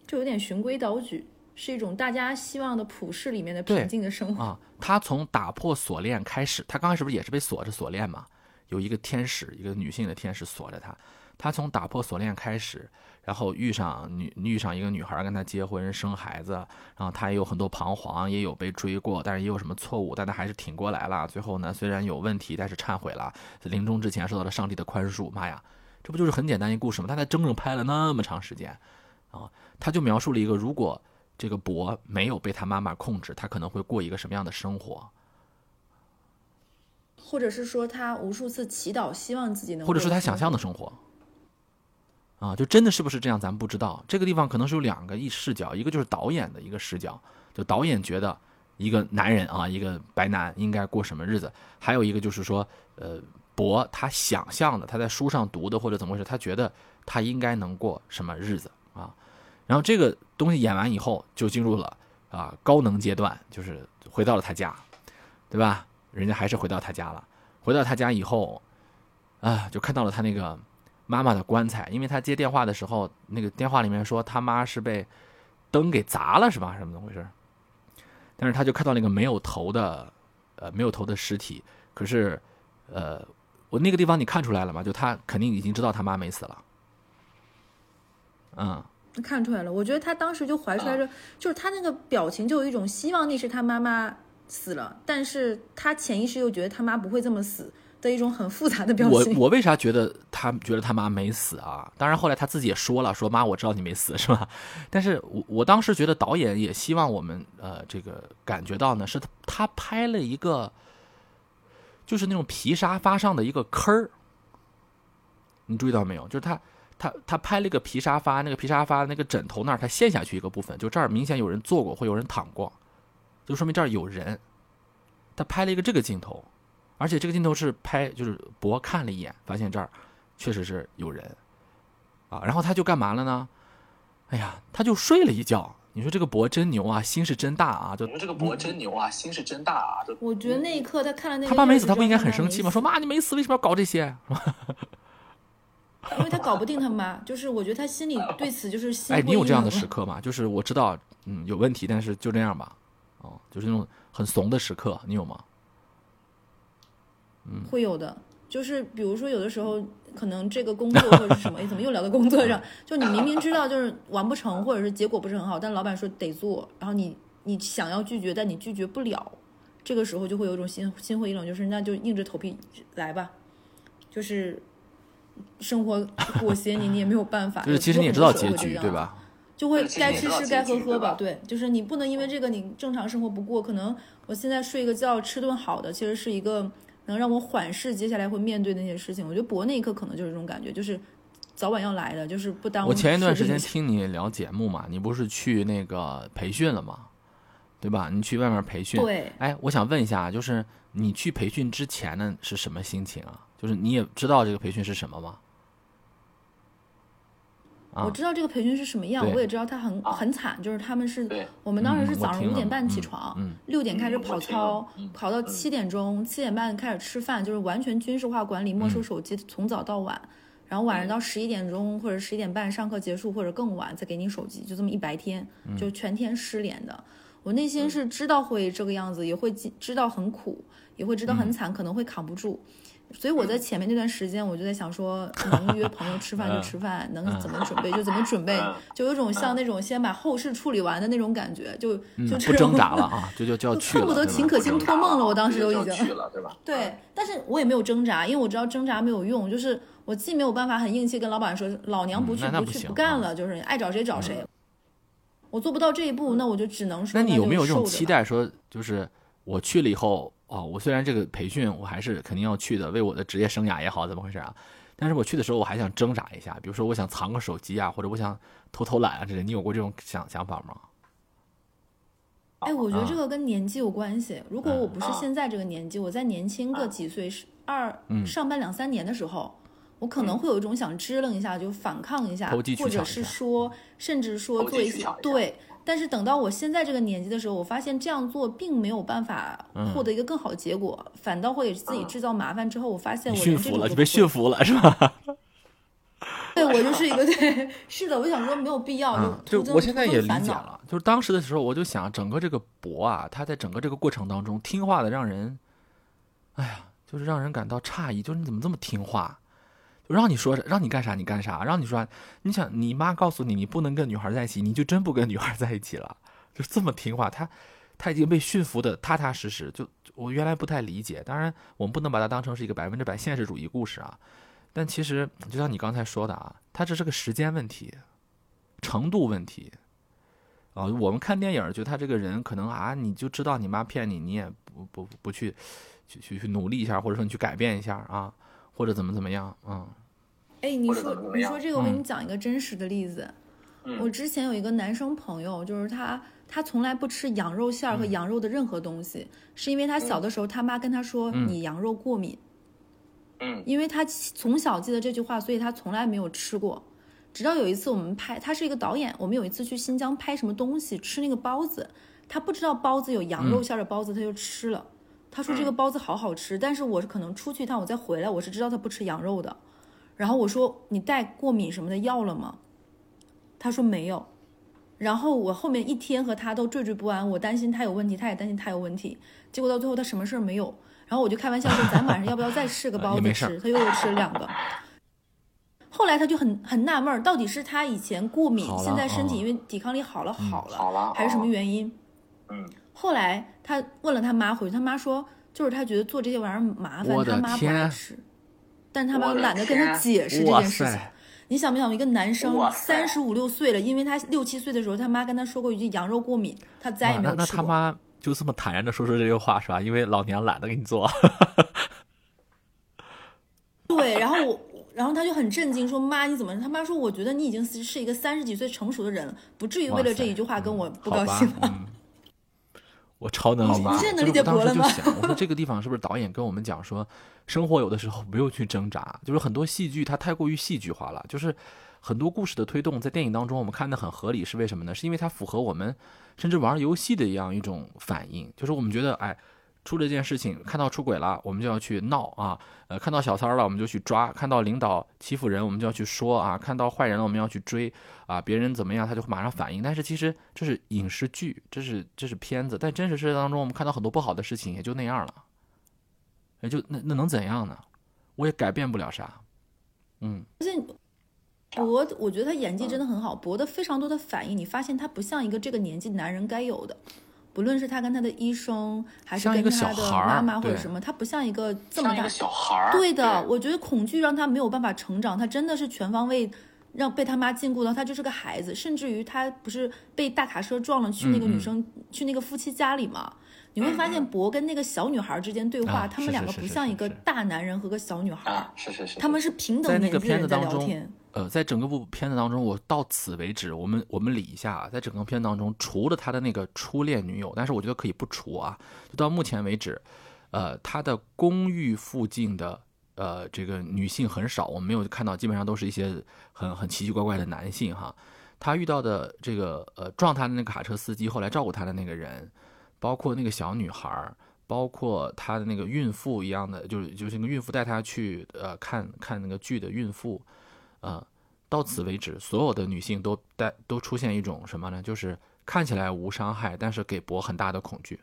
就有点循规蹈矩，是一种大家希望的普世里面的平静的生活啊。他从打破锁链开始，他刚开始不是也是被锁着锁链嘛？有一个天使，一个女性的天使锁着他，他从打破锁链开始。然后遇上女遇上一个女孩跟他结婚生孩子，然后他也有很多彷徨，也有被追过，但是也有什么错误，但他还是挺过来了。最后呢，虽然有问题，但是忏悔了，临终之前受到了上帝的宽恕。妈呀，这不就是很简单一故事吗？他在整整拍了那么长时间，啊，他就描述了一个如果这个博没有被他妈妈控制，他可能会过一个什么样的生活，或者是说他无数次祈祷，希望自己能，或者说他想象的生活。啊，就真的是不是这样，咱不知道。这个地方可能是有两个一视角，一个就是导演的一个视角，就导演觉得一个男人啊，一个白男应该过什么日子；还有一个就是说，呃，博他想象的，他在书上读的或者怎么回事，他觉得他应该能过什么日子啊。然后这个东西演完以后，就进入了啊高能阶段，就是回到了他家，对吧？人家还是回到他家了。回到他家以后，啊，就看到了他那个。妈妈的棺材，因为他接电话的时候，那个电话里面说他妈是被灯给砸了，是吧？什么怎么回事？但是他就看到那个没有头的，呃，没有头的尸体。可是，呃，我那个地方你看出来了吗？就他肯定已经知道他妈没死了。嗯，看出来了。我觉得他当时就怀出来着，就是他那个表情就有一种希望那是他妈妈死了，但是他潜意识又觉得他妈不会这么死。的一种很复杂的表情。我我为啥觉得他觉得他妈没死啊？当然后来他自己也说了，说妈我知道你没死是吧？但是我我当时觉得导演也希望我们呃这个感觉到呢，是他他拍了一个，就是那种皮沙发上的一个坑儿。你注意到没有？就是他他他拍了一个皮沙发，那个皮沙发那个枕头那儿他陷下去一个部分，就这儿明显有人坐过或有人躺过，就说明这儿有人。他拍了一个这个镜头。而且这个镜头是拍，就是博看了一眼，发现这儿确实是有人，啊，然后他就干嘛了呢？哎呀，他就睡了一觉。你说这个博真牛啊，心是真大啊！就你说这个博真牛啊，心是真大啊！就我觉得那一刻他看了那个，他爸没死，他不应该很生气吗？说妈，你没死，为什么要搞这些？[laughs] 因为他搞不定他妈，就是我觉得他心里 [laughs] 对此就是心。哎，你有这样的时刻吗？就是我知道，嗯，有问题，但是就这样吧。哦，就是那种很怂的时刻，你有吗？嗯，会有的。就是比如说，有的时候可能这个工作或者是什么，哎，怎么又聊到工作上？[laughs] 就你明明知道就是完不成，或者是结果不是很好，但老板说得做，然后你你想要拒绝，但你拒绝不了，这个时候就会有一种心心灰意冷，就是那就硬着头皮来吧，就是生活裹挟你，你也没有办法。[laughs] 就是其实你也知道结局，对吧？[laughs] 就会该吃吃该喝喝吧，对，就是你不能因为这个你正常生活不过，可能我现在睡个觉吃顿好的，其实是一个。能让我缓释接下来会面对那些事情，我觉得博那一刻可能就是这种感觉，就是早晚要来的，就是不耽误。我前一段时间听你聊节目嘛，你不是去那个培训了吗？对吧？你去外面培训。对。哎，我想问一下，就是你去培训之前呢是什么心情啊？就是你也知道这个培训是什么吗？我知道这个培训是什么样，我也知道他很很惨，就是他们是我们当时是早上五点半起床，六点开始跑操，跑到七点钟，七点半开始吃饭，就是完全军事化管理，没收手机，从早到晚，然后晚上到十一点钟或者十一点半上课结束或者更晚再给你手机，就这么一白天，就全天失联的。我内心是知道会这个样子，也会知道很苦，也会知道很惨，可能会扛不住。所以我在前面那段时间，我就在想说，能约朋友吃饭就吃饭，[laughs] 能怎么准备就怎么准备，就有种像那种先把后事处理完的那种感觉，就就不挣扎了啊，就就就要去恨不得秦可卿托梦了，我当时都已经去了，对吧？对，但是我也没有挣扎，因为我知道挣扎没有用，就是我既没有办法很硬气跟老板说老娘不去不去不干了，就是爱找谁找谁，我做不到这一步，那我就只能说。那你有没有这种期待，说就是我去了以后？哦，我虽然这个培训我还是肯定要去的，为我的职业生涯也好，怎么回事啊？但是我去的时候我还想挣扎一下，比如说我想藏个手机啊，或者我想偷偷懒啊之类。你有过这种想想法吗？哎，我觉得这个跟年纪有关系。如果我不是现在这个年纪，我在年轻个几岁，是二上班两三年的时候，我可能会有一种想支棱一下，就反抗一下，或者是说，甚至说做一些对。但是等到我现在这个年纪的时候，我发现这样做并没有办法获得一个更好的结果，反倒会给自己制造麻烦。之后我发现我驯服了，就被驯服了，是吧？[laughs] 对，我就是一个 [laughs] 对，是的，我想说没有必要。就我现在也理解了，就是当时的时候，我就想，整个这个博啊，他在整个这个过程当中听话的让人，哎呀，就是让人感到诧异，就是你怎么这么听话？让你说让你干啥你干啥，让你说你想你妈告诉你你不能跟女孩在一起，你就真不跟女孩在一起了，就这么听话。他他已经被驯服的踏踏实实。就我原来不太理解，当然我们不能把它当成是一个百分之百现实主义故事啊。但其实就像你刚才说的啊，它这是个时间问题，程度问题啊。我们看电影觉得他这个人可能啊，你就知道你妈骗你，你也不不不去去去去努力一下，或者说你去改变一下啊。或者怎么怎么样，嗯，哎，你说你说这个，我给你讲一个真实的例子。我之前有一个男生朋友，就是他，他从来不吃羊肉馅儿和羊肉的任何东西，是因为他小的时候他妈跟他说你羊肉过敏。嗯，因为他从小记得这句话，所以他从来没有吃过。直到有一次我们拍，他是一个导演，我们有一次去新疆拍什么东西，吃那个包子，他不知道包子有羊肉馅的包子，他就吃了。他说这个包子好好吃，但是我是可能出去一趟，我再回来，我是知道他不吃羊肉的。然后我说你带过敏什么的药了吗？他说没有。然后我后面一天和他都惴惴不安，我担心他有问题，他也担心他有问题。结果到最后他什么事儿没有。然后我就开玩笑说咱晚上要不要再试个包子吃？他又又吃了两个。后来他就很很纳闷，到底是他以前过敏，现在身体因为抵抗力好了好了，还是什么原因？嗯。后来他问了他妈回去，他妈说就是他觉得做这些玩意儿麻烦，他妈不爱吃，但他妈懒得跟他解释这件事情。你想不想一个男生三十五六岁了，因为他六七岁的时候他妈跟他说过一句羊肉过敏，他再也没有吃过。那他妈就这么坦然的说出这句话是吧？因为老娘懒得给你做。[laughs] 对，然后我，然后他就很震惊说：“妈，你怎么？”他妈说：“我觉得你已经是一个三十几岁成熟的人了，不至于为了这一句话跟我不高兴。”我超能理解，就是我当时博了吗就想，我说这个地方是不是导演跟我们讲说，生活有的时候不用去挣扎，就是很多戏剧它太过于戏剧化了，就是很多故事的推动在电影当中我们看的很合理，是为什么呢？是因为它符合我们甚至玩游戏的一样一种反应，就是我们觉得哎。出了一件事情，看到出轨了，我们就要去闹啊！呃，看到小三儿了，我们就去抓；看到领导欺负人，我们就要去说啊；看到坏人了，我们要去追啊。别人怎么样，他就会马上反应。但是其实这是影视剧，这是这是片子，在真实世界当中，我们看到很多不好的事情，也就那样了，也就那那能怎样呢？我也改变不了啥。嗯，而且博，我觉得他演技真的很好，博的非常多的反应，你发现他不像一个这个年纪男人该有的，不论是他跟他的医生，还是跟他的妈妈或者什么，他不像一个这么大像一个小孩儿。对的，我觉得恐惧让他没有办法成长，他真的是全方位让被他妈禁锢到，他就是个孩子，甚至于他不是被大卡车撞了去那个嗯嗯女生、去那个夫妻家里嘛？你会发现博跟那个小女孩之间对话，啊他们两个不像一个大男人和个小女孩，啊，是是是，他们是平等在那个年纪的人在片子聊天。，呃，在整个部片子当中，我到此为止，我们我们理一下啊，在整个片当中，除了他的那个初恋女友，但是我觉得可以不除啊，就到目前为止，呃，他的公寓附近的呃这个女性很少，我们没有看到，基本上都是一些很很奇奇怪怪的男性哈。他遇到的这个呃撞他的那个卡车司机，后来照顾他的那个人，包括那个小女孩，包括她的那个孕妇一样的，就是就是那个孕妇带她去呃看看那个剧的孕妇，呃，到此为止，所有的女性都带都出现一种什么呢？就是看起来无伤害，但是给博很大的恐惧。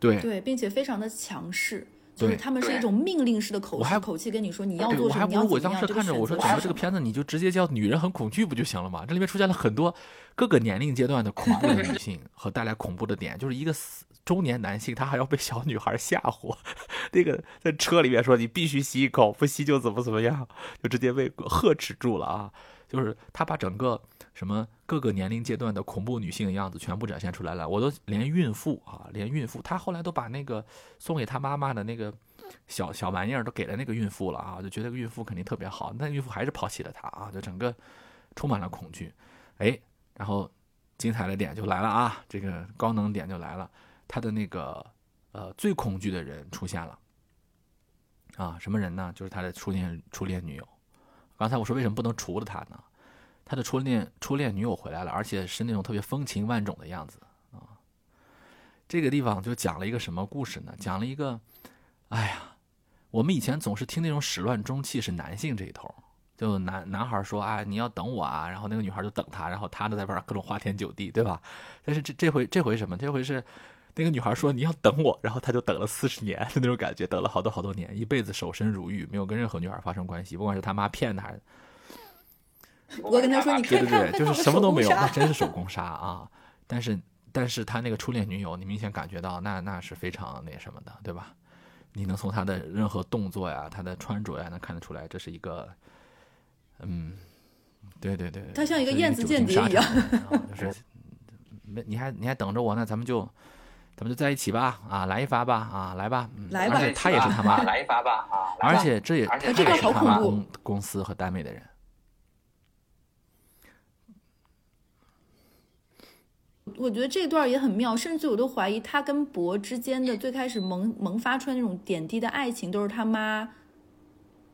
对，对，并且非常的强势，就是他们是一种命令式的口我还口气跟你说你要对做什么，你我还不如我要怎么样。当时看着我说整个这个片子你就直接叫女人很恐惧不就行了吗？这里面出现了很多各个年龄阶段的恐 [laughs] 怖的女性和带来恐怖的点，就是一个中年男性他还要被小女孩吓唬，[laughs] 那个在车里面说你必须吸一口，不吸就怎么怎么样，就直接被呵斥住了啊！就是他把整个什么各个年龄阶段的恐怖女性的样子全部展现出来了，我都连孕妇啊，连孕妇，他后来都把那个送给他妈妈的那个小小玩意儿都给了那个孕妇了啊，就觉得孕妇肯定特别好，但孕妇还是抛弃了他啊，就整个充满了恐惧。哎，然后精彩的点就来了啊，这个高能点就来了，他的那个呃最恐惧的人出现了啊，什么人呢？就是他的初恋初恋女友。刚才我说为什么不能除了他呢？他的初恋初恋女友回来了，而且是那种特别风情万种的样子啊。这个地方就讲了一个什么故事呢？讲了一个，哎呀，我们以前总是听那种始乱终弃是男性这一头，就男男孩说啊你要等我啊，然后那个女孩就等他，然后他呢在外边各种花天酒地，对吧？但是这这回这回什么？这回是那个女孩说你要等我，然后他就等了四十年的那种感觉，等了好多好多年，一辈子守身如玉，没有跟任何女孩发生关系，不管是他妈骗他。我跟他说你看对对对，就是什么都没有，那 [laughs] 真是手工杀啊！但是但是他那个初恋女友，你明显感觉到那那是非常那什么的，对吧？你能从他的任何动作呀、他的穿着呀，能看得出来，这是一个，嗯，对对对，他像一个燕子间谍一样 [laughs] 就是没你还你还等着我呢，咱们就咱们就在一起吧，啊，来一发吧，啊，来吧，嗯来吧而且他也是他妈，来一发吧啊！而且这也而且他这也是他妈公公司和单位的人。我觉得这段也很妙，甚至我都怀疑他跟博之间的最开始萌萌发出来那种点滴的爱情，都是他妈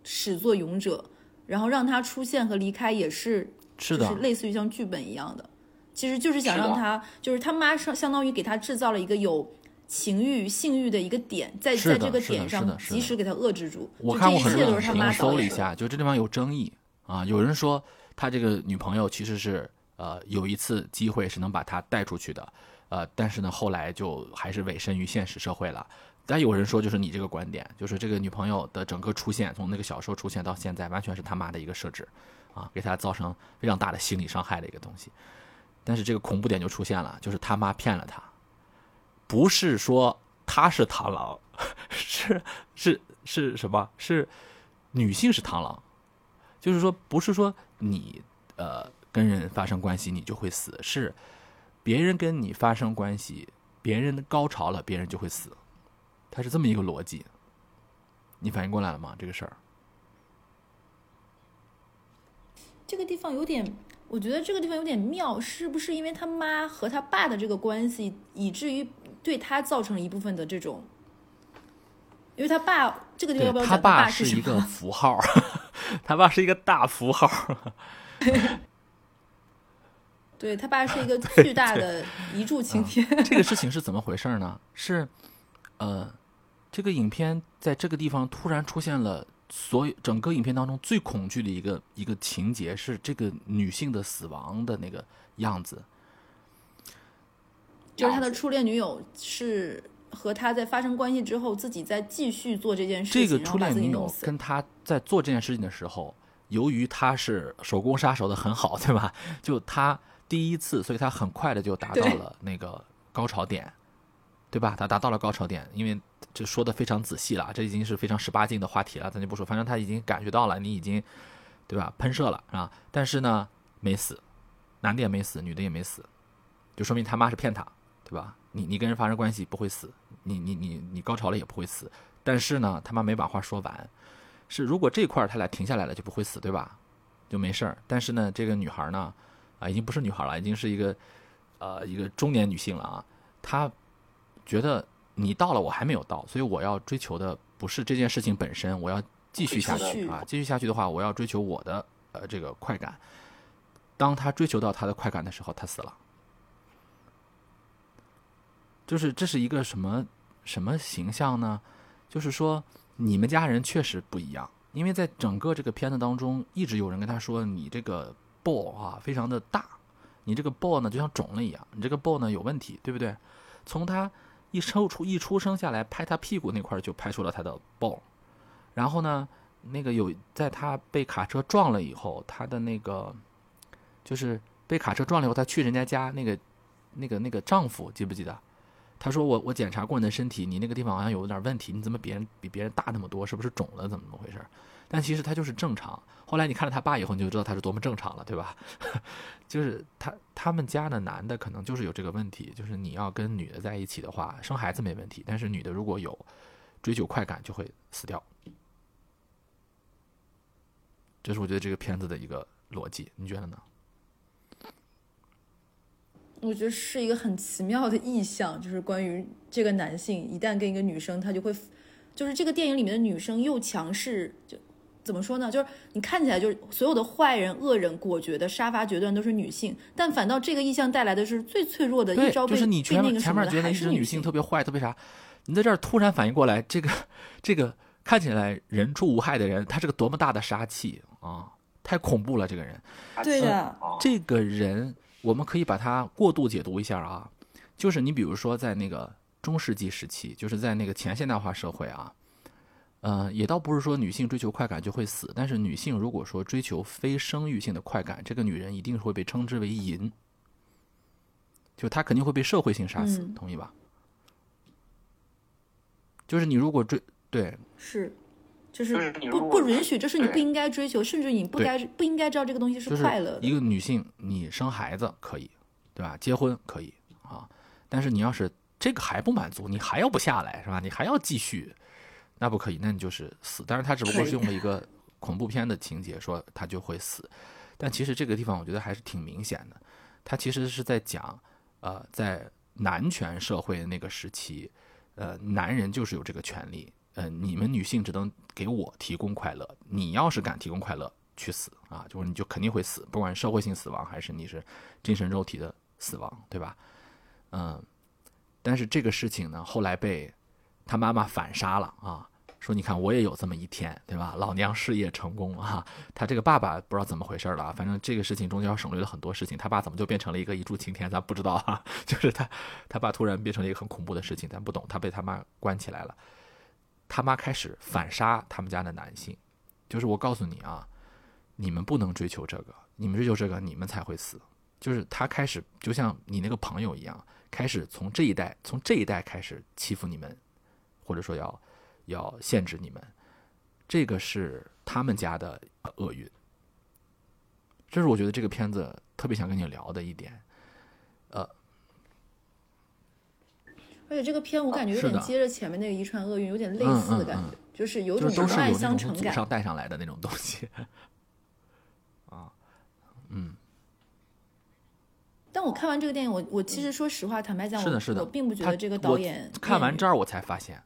始作俑者，然后让他出现和离开也是，是的就是类似于像剧本一样的，其实就是想让他，就是他妈相相当于给他制造了一个有情欲、性欲的一个点，在在这个点上及时给他遏制住，我看过很多切都是他妈搜。了一下，就这地方有争议啊。有人说他这个女朋友其实是呃有一次机会是能把他带出去的，呃，但是呢后来就还是委身于现实社会了。但有人说就是你这个观点，就是这个女朋友的整个出现，从那个小时候出现到现在，完全是他妈的一个设置啊，给他造成非常大的心理伤害的一个东西。但是这个恐怖点就出现了，就是他妈骗了他，不是说他是螳螂，[laughs] 是是是什么？是女性是螳螂，就是说不是说你呃跟人发生关系你就会死，是别人跟你发生关系，别人的高潮了，别人就会死，它是这么一个逻辑。你反应过来了吗？这个事儿？这个地方有点我觉得这个地方有点妙，是不是因为他妈和他爸的这个关系，以至于对他造成了一部分的这种？因为他爸这个地方要不要他爸是一个？[laughs] 符号，他爸是一个大符号。对他爸是一个 [laughs] 巨大的一柱擎天。这个事情是怎么回事呢？是，呃，这个影片在这个地方突然出现了所有整个影片当中最恐惧的一个一个情节，是这个女性的死亡的那个样子。就是他的初恋女友是和他在发生关系之后，自己在继续做这件事情，这个初恋女友。跟他在做这件事情的时候，由于他是手工杀手的很好，对吧？[laughs] 就他第一次，所以他很快的就达到了那个高潮点，对吧？他达到了高潮点，因为这说的非常仔细了，这已经是非常十八禁的话题了，咱就不说。反正他已经感觉到了，你已经对吧？喷射了啊！但是呢，没死，男的也没死，女的也没死，就说明他妈是骗他，对吧？你你跟人发生关系不会死，你你你你高潮了也不会死，但是呢，他妈没把话说完，是如果这块儿他俩停下来了就不会死，对吧？就没事儿。但是呢，这个女孩呢，啊，已经不是女孩了，已经是一个呃一个中年女性了啊。她觉得你到了，我还没有到，所以我要追求的不是这件事情本身，我要继续下去啊，继续下去的话，我要追求我的呃这个快感。当她追求到她的快感的时候，她死了。就是这是一个什么什么形象呢？就是说你们家人确实不一样，因为在整个这个片子当中，一直有人跟他说你这个 ball 啊非常的大，你这个 ball 呢就像肿了一样，你这个 ball 呢有问题，对不对？从他一生出一出生下来拍他屁股那块就拍出了他的 ball，然后呢，那个有在他被卡车撞了以后，他的那个就是被卡车撞了以后，他去人家家那个那个那个丈夫记不记得？他说我我检查过你的身体，你那个地方好像有点问题，你怎么别人比别人大那么多？是不是肿了？怎么怎么回事？但其实他就是正常。后来你看了他爸以后，你就知道他是多么正常了，对吧？[laughs] 就是他他们家的男的可能就是有这个问题，就是你要跟女的在一起的话，生孩子没问题，但是女的如果有追求快感，就会死掉。这是我觉得这个片子的一个逻辑，你觉得呢？我觉得是一个很奇妙的意象，就是关于这个男性一旦跟一个女生，他就会，就是这个电影里面的女生又强势，就怎么说呢？就是你看起来就是所有的坏人、恶人、果决的杀伐决断都是女性，但反倒这个意象带来的是最脆弱的，一招被就是你被那前面觉得一直女性性特别坏，特别啥，你在这儿突然反应过来，这个这个看起来人畜无害的人，他是个多么大的杀气啊！太恐怖了，这个人。对的，哦，这个人，我们可以把它过度解读一下啊，就是你比如说在那个中世纪时期，就是在那个前现代化社会啊，呃，也倒不是说女性追求快感就会死，但是女性如果说追求非生育性的快感，这个女人一定会被称之为淫，就她肯定会被社会性杀死，嗯同意吧？就是你如果追对是。就是不不允许，这是你不应该追求，甚至你不该不应该知道这个东西是就是快乐的。一个女性，你生孩子可以，对吧？结婚可以啊，但是你要是这个还不满足，你还要不下来，是吧？你还要继续，那不可以，那你就是死。但是他只不过是用了一个恐怖片的情节，说他就会死。但其实这个地方我觉得还是挺明显的，他其实是在讲，呃，在男权社会的那个时期，呃，男人就是有这个权利，呃，你们女性只能给我提供快乐，你要是敢提供快乐，去死啊！就是你就肯定会死，不管社会性死亡还是你是精神肉体的死亡，对吧？嗯，但是这个事情呢，后来被他妈妈反杀了啊，说你看我也有这么一天，对吧？老娘事业成功啊！他这个爸爸不知道怎么回事了，反正这个事情中间省略了很多事情，他爸怎么就变成了一个一柱擎天，咱不知道啊。[laughs] 就是他他爸突然变成了一个很恐怖的事情，咱不懂，他被他妈关起来了。他妈开始反杀他们家的男性，就是我告诉你啊，你们不能追求这个，你们追求这个，你们才会死。就是他开始就像你那个朋友一样，开始从这一代，从这一代开始欺负你们，或者说要要限制你们，这个是他们家的厄运。这是我觉得这个片子特别想跟你聊的一点。而且这个片我感觉有点接着前面那个遗传厄运有点类似的感觉，嗯就是有种就是都是爱有那种从相上带上来的那种东西。[laughs] 啊，嗯，但我看完这个电影，我我其实说实话，坦白讲，我是的是的我并不觉得这个导演看完这儿我才发现，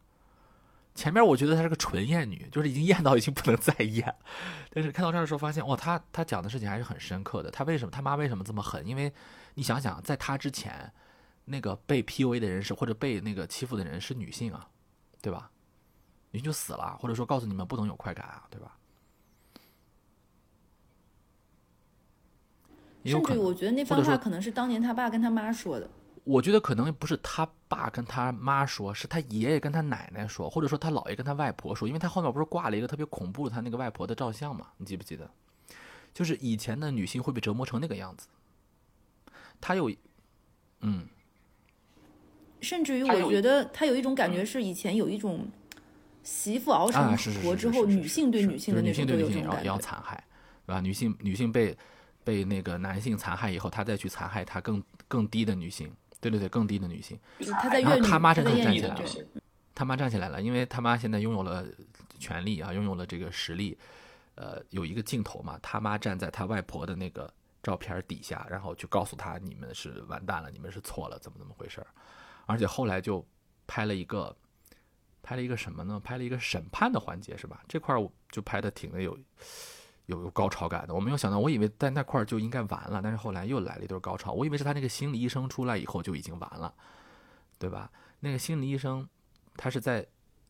前面我觉得她是个纯艳女，就是已经艳到已经不能再艳，但是看到这儿的时候发现，哇，她她讲的事情还是很深刻的。她为什么她妈为什么这么狠？因为你想想，在她之前，那个被 PUA 的人是或者被那个欺负的人是女性啊，对吧？女性就死了，或者说告诉你们不能有快感啊，对吧？甚至我觉得那番话可能是当年他爸跟他妈说的。我觉得可能不是他爸跟他妈说，是他爷爷跟他奶奶说，或者说他姥爷跟他外婆说，因为他后面不是挂了一个特别恐怖的他那个外婆的照相嘛，你记不记得？就是以前的女性会被折磨成那个样子。他有，嗯，甚至于我觉得他有一种感觉是以前有一种媳妇熬啊，成是是是婆之后，是是是女性对女性的女性对那种会有这种感觉。残害，对吧？女性女性被被那个男性残害以后，他再去残害他更更低的女性，对对对，更低的女性。就是他在怨，他妈站起来了他妈站起来了，因为他妈现在拥有了权利啊，拥有了这个实力。呃，有一个镜头嘛，他妈站在他外婆的那个照片底下，然后就告诉他：“你们是完蛋了，你们是错了，怎么怎么回事儿？”而且后来就拍了一个，拍了一个什么呢？拍了一个审判的环节，是吧？这块儿我就拍的挺的有有有高潮感的。我没有想到，我以为在那块儿就应该完了，但是后来又来了一段高潮。我以为是他那个心理医生出来以后就已经完了，对吧？那个心理医生，他是在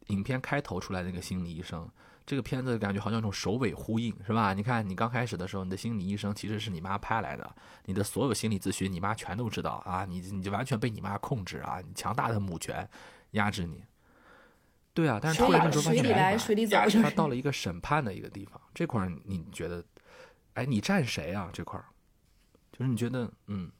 影片开头出来那个心理医生。这个片子感觉好像一种首尾呼应，是吧？你看，你刚开始的时候，你的心理医生其实是你妈派来的，你的所有心理咨询，你妈全都知道啊，你你就完全被你妈控制啊，你强大的母权压制你。对啊，但是水突然这时候发里水里来水里走，压制就是他到了一个审判的一个地方，这块儿你觉得，哎，你站谁啊？这块儿，就是你觉得，嗯，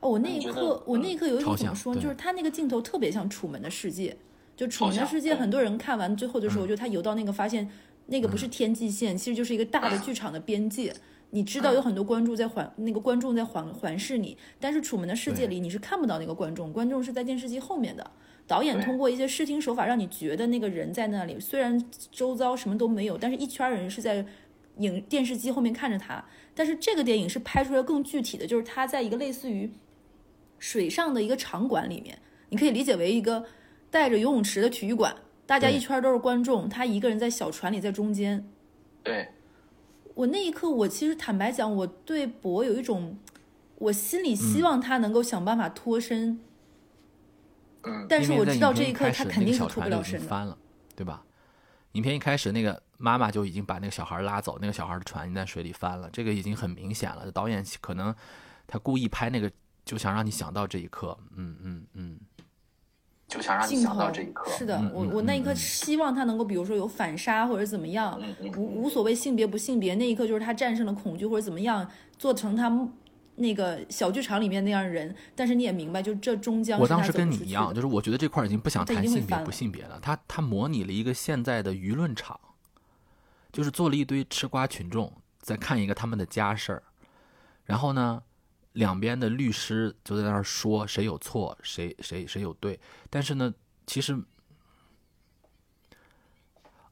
哦，我那一刻，我那一刻有一种怎么说呢？就是他那个镜头特别像《楚门的世界》，就《楚门的世界》，很多人看完最后的时候，嗯就他游到那个发现那个不是天际线，其实就是一个大的剧场的边界。你知道有很多观众在环那个观众在环环视你，但是《楚门的世界》里你是看不到那个观众，观众是在电视机后面的。导演通过一些视听手法，让你觉得那个人在那里，虽然周遭什么都没有，但是一圈人是在影电视机后面看着他。但是这个电影是拍出来更具体的，就是他在一个类似于水上的一个场馆里面，你可以理解为一个带着游泳池的体育馆，大家一圈都是观众，他一个人在小船里在中间。对，我那一刻，我其实坦白讲，我对博有一种，我心里希望他能够想办法脱身，嗯，但是我知道这一刻他肯定是脱不船就了身的。已经翻了，对吧？影片一开始那个妈妈就已经把那个小孩拉走，那个小孩的船已经在水里翻了，这个已经很明显了。导演可能他故意拍那个，就想让你想到这一刻。嗯嗯嗯，就想让你镜头想到这一刻。是的，我我那一刻希望他能够，比如说有反杀或者怎么样，无无所谓性别不性别，那一刻就是他战胜了恐惧或者怎么样，做成他那个小剧场里面那样人。但是你也明白，就这终将我当时跟你一样，就是我觉得这块已经不想谈性别不性别了，他他模拟了一个现在的舆论场，就是做了一堆吃瓜群众在看一个他们的家事儿，然后呢，两边的律师就在那儿说谁有错，谁谁谁有对，但是呢，其实。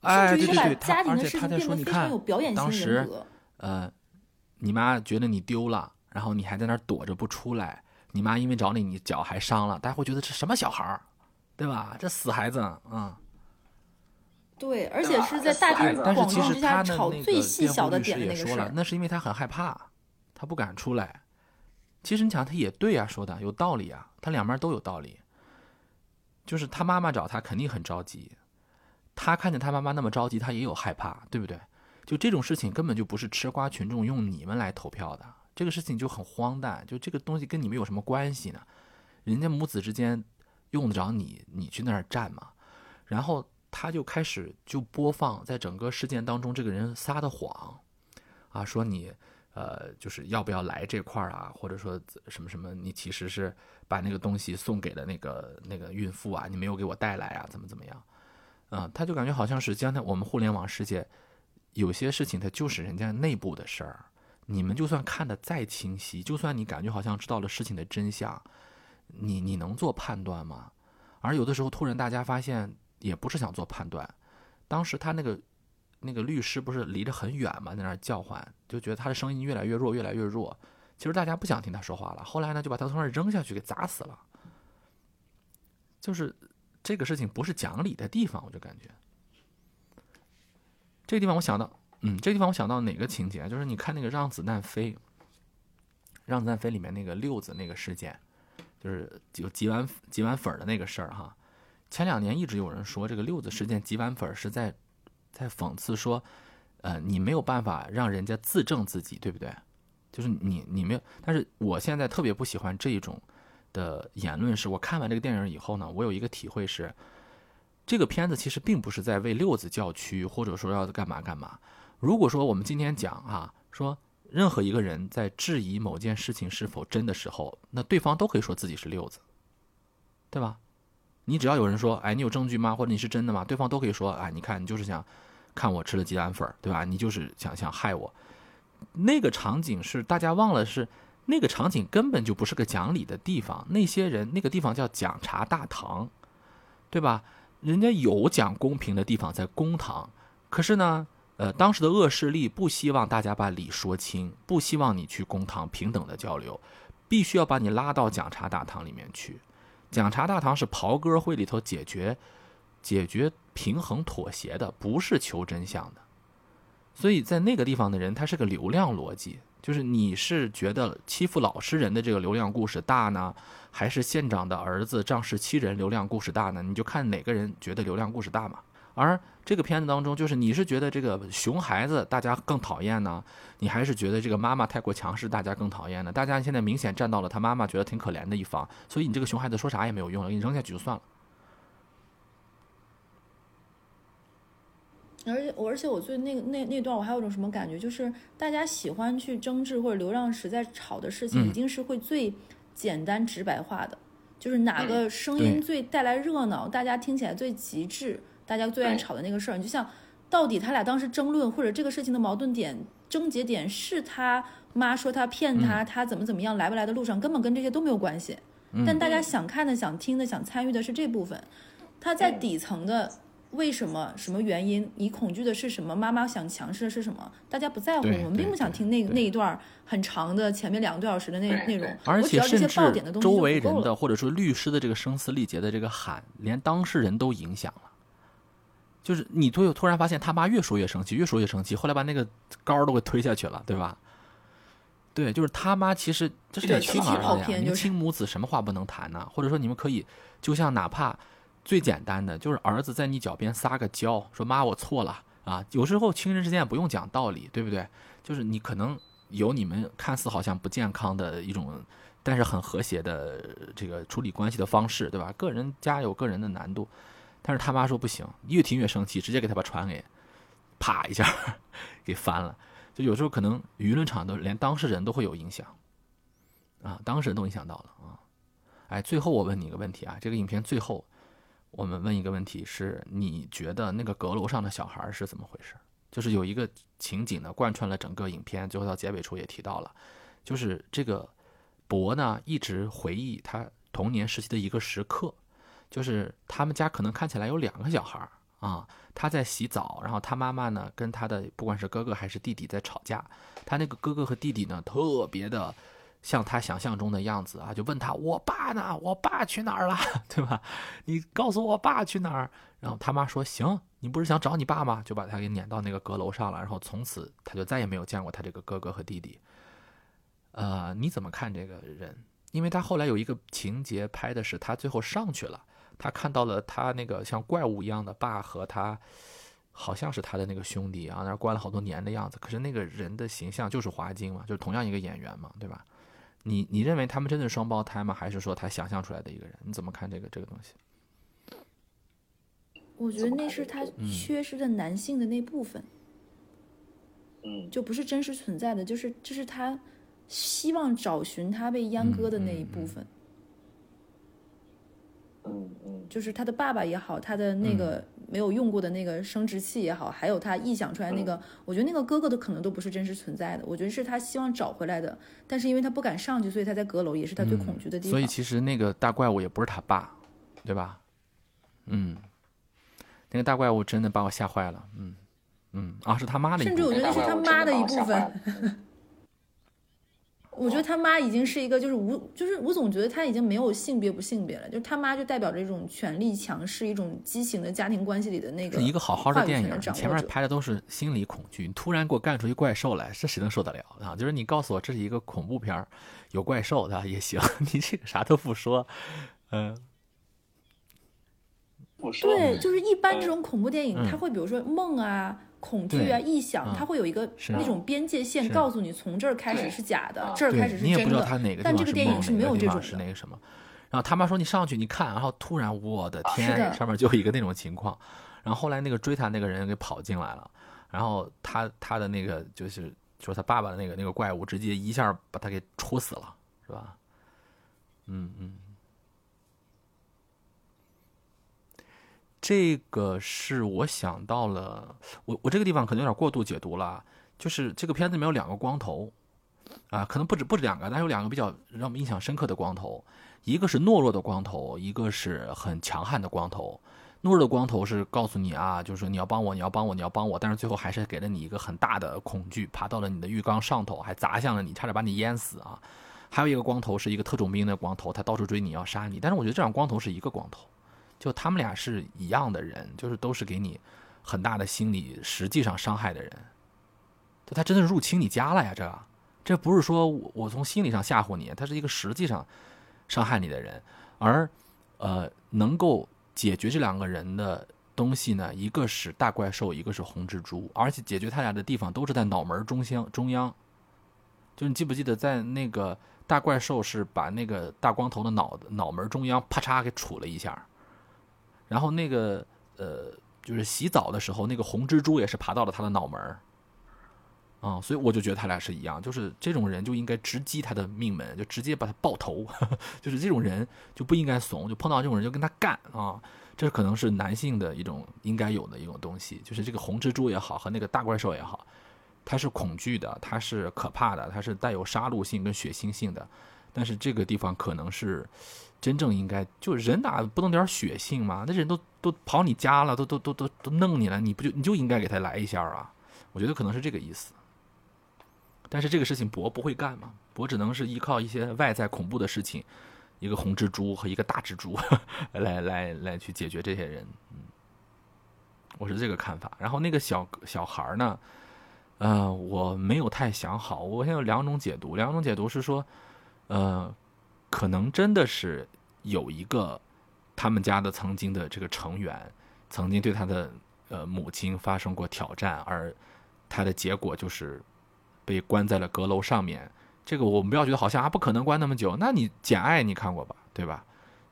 哎，对对对，他家庭的而且他在说，事情变得你看非常有表演当时。呃，你妈觉得你丢了，然后你还在那儿躲着不出来，你妈因为找你，你脚还伤了，大家会觉得这什么小孩儿，对吧？这死孩子，嗯。对，而且是在大庭广众之实他的下吵那最细个辩护律小的点师也说了，的那个事儿。那是因为他很害怕，他不敢出来。其实你想，他也对啊，说的有道理啊，他两边都有道理。就是他妈妈找他肯定很着急，他看见他妈妈那么着急，他也有害怕，对不对？就这种事情根本就不是吃瓜群众用你们来投票的，这个事情就很荒诞，就这个东西跟你们有什么关系呢？人家母子之间用得着你你去那儿站吗？然后他就开始就播放在整个事件当中这个人撒的谎，啊，说你呃就是要不要来这块儿啊，或者说什么什么，你其实是把那个东西送给了那个那个孕妇啊，你没有给我带来啊，怎么怎么样？啊，他就感觉好像是将来我们互联网世界有些事情它就是人家内部的事儿，你们就算看得再清晰，就算你感觉好像知道了事情的真相，你你能做判断吗？而有的时候突然大家发现也不是想做判断，当时他那个那个律师不是离得很远嘛，在那叫唤，就觉得他的声音越来越弱，越来越弱。其实大家不想听他说话了。后来呢，就把他从那儿扔下去，给砸死了。就是这个事情不是讲理的地方，我就感觉。这个地方我想到，嗯，这个地方我想到哪个情节？就是你看那个《让子弹飞》，《让子弹飞》里面那个六子那个事件，就是有几碗几碗粉的那个事儿哈。前两年一直有人说这个六子事件几碗粉是在在讽刺说，呃，你没有办法让人家自证自己，对不对？就是你你没有，但是我现在特别不喜欢这一种的言论。是我看完这个电影以后呢，我有一个体会是，这个片子其实并不是在为六子叫屈，或者说要干嘛干嘛。如果说我们今天讲啊，说任何一个人在质疑某件事情是否真的时候，那对方都可以说自己是六子，对吧？你只要有人说，哎，你有证据吗？或者你是真的吗？对方都可以说，哎，你看，你就是想看我吃了鸡蛋粉，对吧？你就是想想害我。那个场景是大家忘了，是那个场景根本就不是个讲理的地方。那些人那个地方叫讲茶大堂，对吧？人家有讲公平的地方在公堂，可是呢，呃，当时的恶势力不希望大家把理说清，不希望你去公堂平等的交流，必须要把你拉到讲茶大堂里面去。讲茶大堂是袍哥会里头解决、解决平衡妥协的，不是求真相的。所以在那个地方的人，他是个流量逻辑，就是你是觉得欺负老实人的这个流量故事大呢，还是县长的儿子仗势欺人流量故事大呢？你就看哪个人觉得流量故事大嘛。而这个片子当中，就是你是觉得这个熊孩子大家更讨厌呢，你还是觉得这个妈妈太过强势大家更讨厌呢？大家现在明显站到了他妈妈觉得挺可怜的一方，所以你这个熊孩子说啥也没有用了，给你扔下去就算了。而且我，而且我最那个那那段，我还有种什么感觉，就是大家喜欢去争执或者流量时在吵的事情，嗯一定是会最简单直白化的，就是哪个声音最带来热闹，大家听起来最极致，大家最爱吵的那个事儿。你就像到底他俩当时争论或者这个事情的矛盾点、症结点是他妈说他骗他，他怎么怎么样，来不来的路上根本跟这些都没有关系。但大家想看的、想听的、想参与的是这部分，他在底层的为什么、什么原因，你恐惧的是什么？妈妈想强势的是什么？大家不在乎，我们并不想听那那一段很长的前面两个多小时的那对内容，而且甚至周围人的。或者说律师的这个声嘶力竭的。这个喊，连当事人都影响了。就是你突突然发现他妈越说越生气，越说越生气，后来把那个杆儿都给推下去了，对吧？对，就是他妈其实这是有你亲儿子呀，亲母子什么话不能谈呢？或者说你们可以，就像哪怕最简单的，就是儿子在你脚边撒个娇，说妈我错了啊。有时候亲人之间不用讲道理，对不对？就是你可能有你们看似好像不健康的一种，但是很和谐的这个处理关系的方式，对吧？个人家有个人的难度，但是他妈说不行，越听越生气，直接给他把船给啪一下 [laughs] 给翻了。就有时候可能舆论场都连当事人都会有影响，啊，当事人都影响到了啊。哎，最后我问你一个问题啊，这个影片最后我们问一个问题是，你觉得那个阁楼上的小孩是怎么回事？就是有一个情景呢，贯穿了整个影片，最后到结尾处也提到了，就是这个博呢一直回忆他童年时期的一个时刻，就是他们家可能看起来有两个小孩儿啊，他在洗澡，然后他妈妈呢跟他的不管是哥哥还是弟弟在吵架，他那个哥哥和弟弟呢特别的像他想象中的样子啊，就问他我爸呢？我爸去哪儿了？[laughs] 对吧？你告诉我爸去哪儿？然后他妈说行，你不是想找你爸吗？就把他给撵到那个阁楼上了，然后从此他就再也没有见过他这个哥哥和弟弟。呃，你怎么看这个人？因为他后来有一个情节拍的是他最后上去了，他看到了他那个像怪物一样的爸和他，好像是他的那个兄弟啊，那关了好多年的样子。可是那个人的形象就是华金嘛，就是同样一个演员嘛，对吧？你你认为他们真的是双胞胎吗？还是说他想象出来的一个人？你怎么看这个这个东西？我觉得那是他缺失的男性的那部分，嗯，就不是真实存在的，就是就是他希望找寻他被阉割的那一部分。嗯嗯就是他的爸爸也好，他的那个没有用过的那个生殖器也好，还有他臆想出来那个，我觉得那个哥哥的可能都不是真实存在的，我觉得是他希望找回来的，但是因为他不敢上去，所以他在阁楼也是他最恐惧的地方。所以其实那个大怪物也不是他爸，对吧？嗯，那个大怪物真的把我吓坏了。嗯嗯啊，是他妈的一部分。甚至我觉得是他妈的一部分。我觉得他妈已经是一个，就是吴，就是我总觉得他已经没有性别不性别了，就是他妈就代表着一种权力强势、一种畸形的家庭关系里的那个是一个好好的电影，前面拍的都是心理恐惧，你突然给我干出一怪兽来，这谁能受得了啊？就是你告诉我这是一个恐怖片儿，有怪兽的也行，[laughs] 你这个啥都不说，嗯、不说对，嗯就是一般这种恐怖电影，嗯它会比如说梦啊、恐惧啊、对臆想，嗯它会有一个那种边界线，告诉你从这儿开始是假的啊，这儿开始是真的。不知道他哪个地但这个方是梦，电影是没有这种的是那个什么。然后他妈说你上去你看，然后突然我的天，上面就有一个那种情况，然后后来那个追他那个人给跑进来了，然后他他的那个就是说他爸爸的那个那个怪物直接一下把他给戳死了，是吧？嗯嗯。这个是我想到了，我我这个地方可能有点过度解读了，就是这个片子里面有两个光头，啊，可能不止不止两个，但是有两个比较让我们印象深刻的光头，一个是懦弱的光头，一个是很强悍的光头。懦弱的光头是告诉你啊，就是说你要帮我，你要帮我，你要帮我，但是最后还是给了你一个很大的恐惧，爬到了你的浴缸上头，还砸向了你，差点把你淹死啊。还有一个光头是一个特种兵的光头，他到处追你要杀你，但是我觉得这两光头是一个光头，就他们俩是一样的人，就是都是给你很大的心理实际上伤害的人。就他真的入侵你家了呀，这这不是说我我从心理上吓唬你，他是一个实际上伤害你的人，而呃能够解决这两个人的东西呢，一个是大怪兽，一个是红蜘蛛，而且解决他俩的地方都是在脑门中央中央。就你记不记得，在那个大怪兽是把那个大光头的脑脑门中央啪嚓给杵了一下，然后那个呃就是洗澡的时候，那个红蜘蛛也是爬到了他的脑门儿。啊、所以我就觉得他俩是一样，就是这种人就应该直击他的命门，就直接把他爆头，[laughs] 就是这种人就不应该怂，就碰到这种人就跟他干啊，这可能是男性的一种应该有的一种东西，就是这个红蜘蛛也好和那个大怪兽也好，它是恐惧的，它是可怕的，它是带有杀戮性跟血腥性的，但是这个地方可能是真正应该，就人哪不能点血性吗？那人都都跑你家了，都都都都都弄你了，你不就你就应该给他来一下啊？我觉得可能是这个意思。但是这个事情博不会干嘛，博只能是依靠一些外在恐怖的事情，一个红蜘蛛和一个大蜘蛛 [laughs] 来来来去解决这些人。嗯，我是这个看法。然后那个小小孩呢，呃，我没有太想好，我现在有两种解读，两种解读是说，呃，可能真的是有一个他们家的曾经的这个成员，曾经对他的呃母亲发生过挑战，而他的结果就是被关在了阁楼上面。这个我们不要觉得好像啊不可能关那么久，那你《简爱》你看过吧，对吧？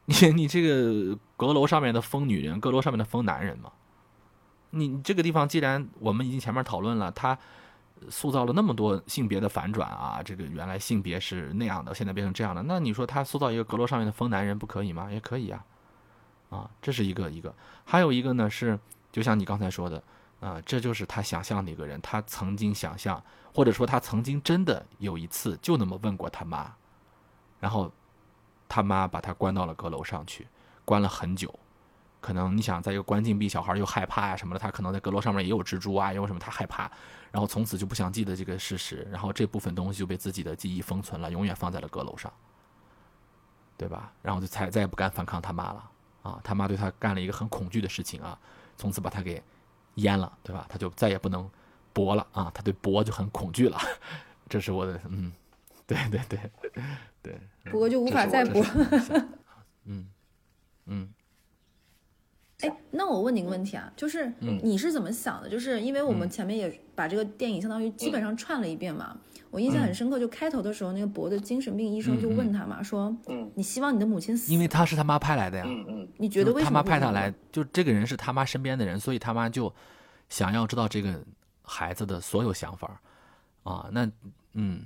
你你这个阁楼上面的疯女人，阁楼上面的疯男人嘛，你这个地方既然我们已经前面讨论了，他塑造了那么多性别的反转啊，这个原来性别是那样的，现在变成这样的，那你说他塑造一个阁楼上面的疯男人不可以吗？也可以呀、啊，这是一个一个，还有一个呢是，就像你刚才说的，啊，这就是他想象的一个人，他曾经想象，或者说他曾经真的有一次就那么问过他妈，然后他妈把他关到了阁楼上去，关了很久。可能你想在一个关禁闭，小孩又害怕呀、什么的，他可能在阁楼上面也有蜘蛛啊，因为什么，他害怕，然后从此就不想记得这个事实，然后这部分东西就被自己的记忆封存了，永远放在了阁楼上，对吧？然后就才再也不敢反抗他妈了啊！他妈对他干了一个很恐惧的事情啊，从此把他给淹了，对吧？他就再也不能搏了啊！他对搏就很恐惧了，这是我的嗯，对对对对，博就无法再搏。嗯嗯哎，那我问你个问题啊，就是嗯你是怎么想的？就是因为我们嗯前面也把这个电影相当于基本上串了一遍嘛，我印象很深刻。就开头的时候，那个博的精神病医生就问他嘛，说嗯你希望你的母亲死？因为他是他妈派来的呀，嗯嗯你觉得为什么他妈派他来？，就这个人是他妈身边的人，所以他妈就想要知道这个孩子的所有想法啊。那嗯，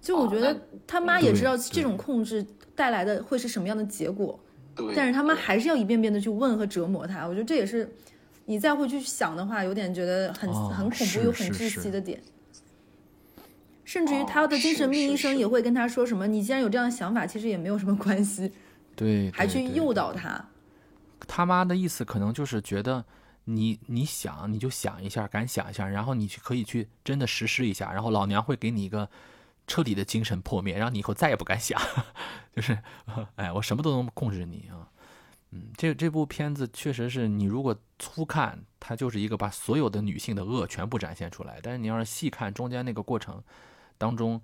就我觉得哦他妈也知道这种控制带来的会是什么样的结果，对，但是他们还是要一遍遍的去问和折磨他。我觉得这也是你再会去想的话，有点觉得很、哦很恐怖又很窒息的点。甚至于哦他的精神病医生也会跟他说什么：“你既然有这样的想法，其实也没有什么关系。[laughs] ”对，还去诱导他。他妈的意思可能就是觉得你你想你就想一下，敢想一下，然后你去可以去真的实施一下，然后老娘会给你一个彻底的精神破灭，让你以后再也不敢想，[laughs] 就是 [laughs] 哎，我什么都能控制你啊。嗯，这这部片子确实是你如果粗看，它就是一个把所有的女性的恶全部展现出来，但是你要是细看中间那个过程当中。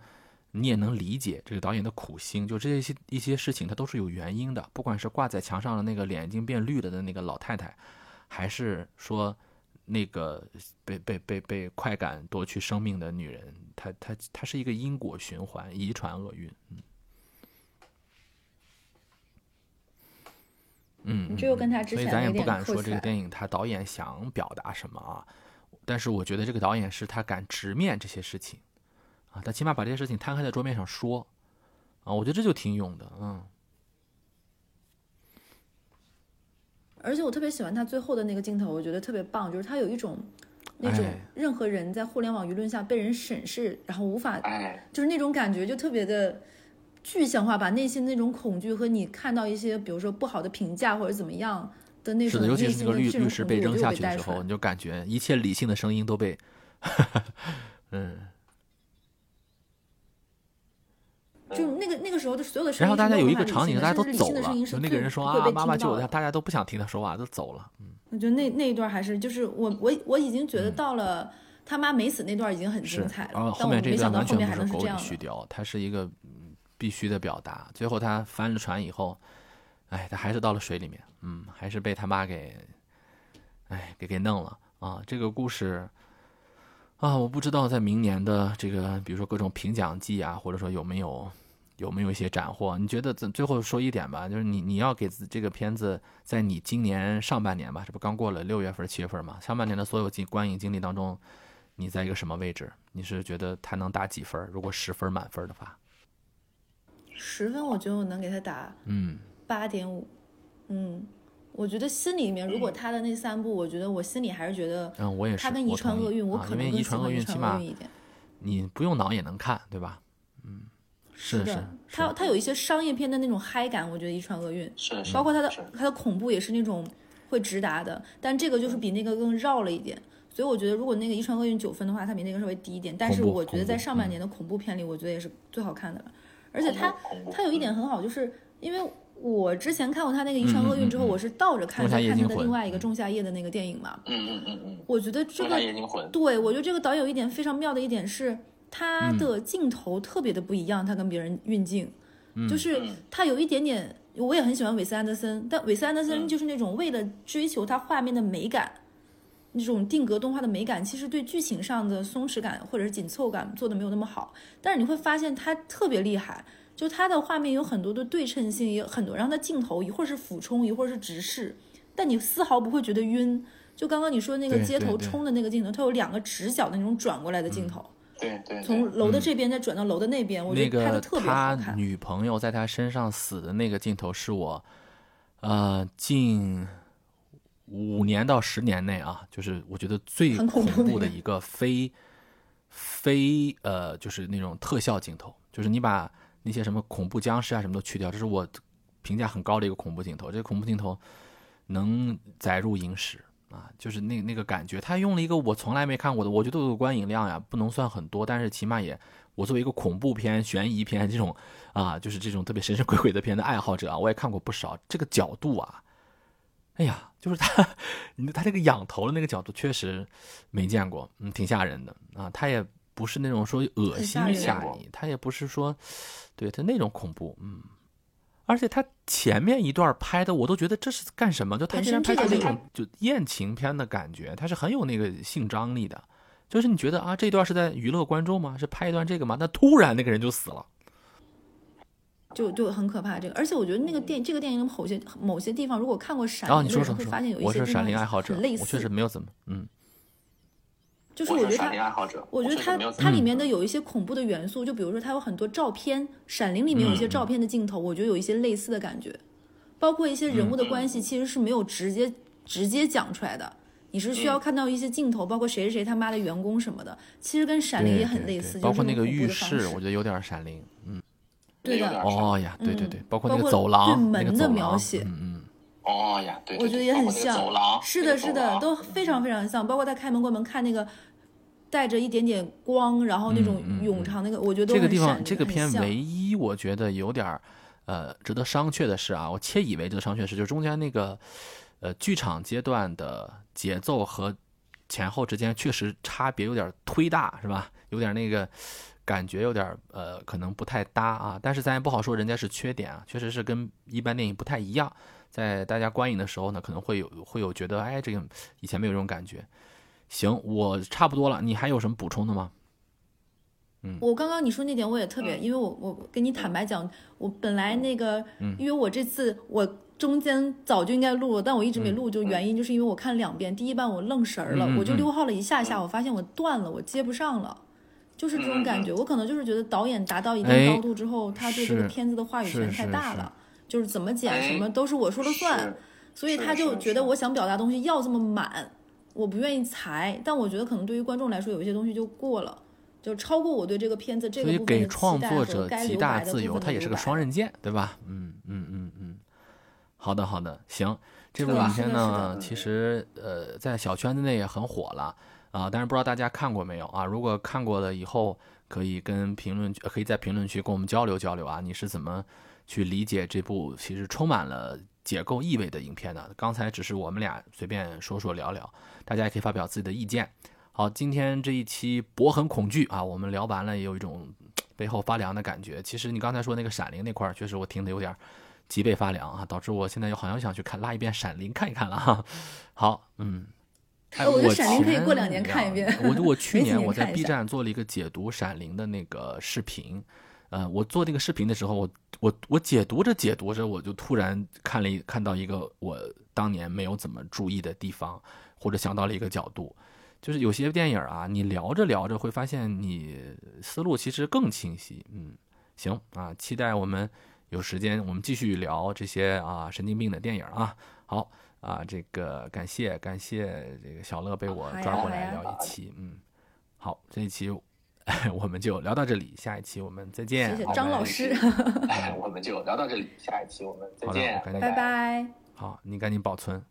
你也能理解这个导演的苦心，就这些一些事情，它都是有原因的。不管是挂在墙上的那个脸已经变绿了的那个老太太，还是说那个被被被被快感夺去生命的女人，她她她是一个因果循环，遗传厄运。嗯，嗯，这又跟他之前所以咱也不敢说这个电影他导演想表达什么啊，但是我觉得这个导演是他敢直面这些事情。啊，他起码把这些事情摊开在桌面上说，啊，我觉得这就挺勇的，嗯。而且我特别喜欢他最后的那个镜头，我觉得特别棒，就是他有一种那种任何人在互联网舆论下被人审视，然后无法，就是那种感觉就特别的具象化，把内心那种恐惧和你看到一些比如说不好的评价或者怎么样的那种尤其是那个律律师被扔下去的时候，你就感觉一切理性的声音都被，[laughs] 嗯。就那个那个时候，的所有的然后大家有一个场景，大家都走了，就那个人说啊，妈妈救他，大家都不想听他说话，都走了。嗯，我觉得那那一段还是就是我我我已经觉得到了他妈没死那段已经很精彩了，然后后面这段完全不是狗里续貂，它是一个必须的表达。最后他翻了船以后，哎，他还是到了水里面，嗯，还是被他妈给，哎，给给弄了啊。这个故事啊，我不知道在明年的这个，比如说各种评奖季啊，或者说有没有。有没有一些斩获？你觉得最后说一点吧，就是你你要给这个片子在你今年上半年吧，这不刚过了六月份、七月份嘛？上半年的所有经观影经历当中，你在一个什么位置？你是觉得他能打几分？如果十分满分的话，十分，我觉得我能给他打嗯八点五，嗯，我觉得心里面如果他的那三部，我觉得我心里还是觉得嗯我也是，他跟遗传厄运，我可能遗传厄运起码一点，你不用脑也能看，对吧？嗯。是的，它它有一些商业片的那种嗨感，我觉得《遗传厄运》是，包括它的它的恐怖也是那种会直达的，但这个就是比那个更绕了一点，所以我觉得如果那个《遗传厄运》九分的话，它比那个稍微低一点，但是我觉得在上半年的恐怖片里，我觉得也是最好看的了，而且它它有一点很好，就是因为我之前看过他那个《遗传厄运》之后，我是倒着看再看他的另外一个《仲夏夜》的那个电影嘛，嗯嗯嗯嗯，我觉得这个对我觉得这个导演有一点非常妙的一点是。他的镜头特别的不一样，他跟别人运镜，就是他有一点点，我也很喜欢韦斯安德森，但韦斯安德森就是那种为了追求他画面的美感，那种定格动画的美感，其实对剧情上的松弛感或者是紧凑感做的没有那么好。但是你会发现他特别厉害，就他的画面有很多的对称性，有很多，然后他镜头一会儿是俯冲，一会儿是直视，但你丝毫不会觉得晕。就刚刚你说那个街头冲的那个镜头，它有两个直角的那种转过来的镜头。对对，从楼的这边再转到楼的那边，我觉得拍的特别好看。他女朋友在他身上死的那个镜头，是我，呃，近五年到十年内啊，就是我觉得最恐怖的一个非非呃，就是那种特效镜头，就是你把那些什么恐怖僵尸啊什么都去掉，这是我评价很高的一个恐怖镜头。这个恐怖镜头能载入影史。啊，就是那那个感觉，他用了一个我从来没看过的，我觉得有观影量呀，不能算很多，但是起码也，我作为一个恐怖片、悬疑片这种，啊，就是这种特别神神鬼鬼的片的爱好者啊，我也看过不少。这个角度啊，哎呀，就是他，[laughs] 他这个仰头的那个角度确实没见过，嗯，挺吓人的啊。他也不是那种说恶心吓你，他也不是说，对他那种恐怖，嗯。而且他前面一段拍的，我都觉得这是干什么？就他竟然拍出那种就艳情片的感觉，他是很有那个性张力的。就是你觉得啊，这段是在娱乐观众吗？是拍一段这个吗？那突然那个人就死了，就就很可怕。这个，而且我觉得那个电这个电影的某些某些地方，如果看过《闪灵》会发现有一些我是闪灵爱好者，很类似。我确实没有怎么嗯。就是我觉得他，我觉得它它里面的有一些恐怖的元素，就比如说它有很多照片，《闪灵》里面有一些照片的镜头，我觉得有一些类似的感觉，包括一些人物的关系其实是没有直接直接讲出来的，你是需要看到一些镜头，包括谁是谁他妈的员工什么的，其实跟《闪灵》也很类似，包括那个浴室，我觉得有点《闪灵》，嗯，对的，哦呀，对对对，包括那个走廊对门的描写，嗯嗯，哦呀，对，对我觉得也很像走廊，是的，是的，都非常非常像。包括他开门关门看那个带着一点点光，然后那种永长那个，我觉得这个地方这个片唯一我觉得有点儿呃值得商榷的是啊，我窃以为值得商榷的是，就中间那个呃剧场阶段的节奏和前后之间确实差别有点儿忒大，是吧？有点那个感觉有点儿呃可能不太搭啊，但是咱也不好说人家是缺点啊，确实是跟一般电影不太一样。在大家观影的时候呢，可能会有会有觉得，哎，这个以前没有这种感觉。行，我差不多了，你还有什么补充的吗？我刚刚你说那点我也特别，嗯。因为我我跟你坦白讲，我本来那个，嗯。因为我这次我中间早就应该录了，但我一直没嗯录，就原因就是因为我看两遍，第一半我愣神儿了，嗯嗯嗯。我就溜号了一下下，我发现我断了，我接不上了。就是这种感觉，我可能就是觉得导演达到一定高度之后，他对这个片子的话语权太大了，就是怎么剪哎什么都是我说了算，是所以他就觉得我想表达东西要这么满，我不愿意裁，但我觉得可能对于观众来说，有一些东西就过了，就超过我对这个片子这所以个部分的给创期待和作者极大自由，它也是个双刃剑，对吧？嗯嗯嗯嗯，好的好的，行，这部影片呢，其实呃在小圈子内也很火了啊，但是不知道大家看过没有啊？如果看过了以后，可以跟评论区，可以在评论区跟我们交流交流啊，你是怎么去理解这部其实充满了解构意味的影片呢？刚才只是我们俩随便说说聊聊，大家也可以发表自己的意见。好，今天这一期博很恐惧啊，我们聊完了，也有一种背后发凉的感觉。其实你刚才说那个《闪灵》那块儿，确实我听的有点脊背发凉啊，导致我现在又好像想去看拉一遍《闪灵》看一看了哈。好，嗯。哎，呃我觉得闪灵可以过两年看一遍我我去 [laughs] 年我在 B 站做了一个解读《闪灵》的那个视频，呃，我做那个视频的时候，我我我解读着解读着，我就突然看了一看到一个我当年没有怎么注意的地方，或者想到了一个角度，就是有些电影啊，你聊着聊着会发现你思路其实更清晰。嗯，行啊，期待我们有时间我们继续聊这些啊神经病的电影啊。好啊，这个感谢感谢这个小乐被我抓过来聊一期，嗯，好，这一期 [laughs] 我们就聊到这里，下一期我们再见。谢谢张老师，[laughs] 哎，我们就聊到这里，下一期我们再见，拜拜。好，你赶紧保存。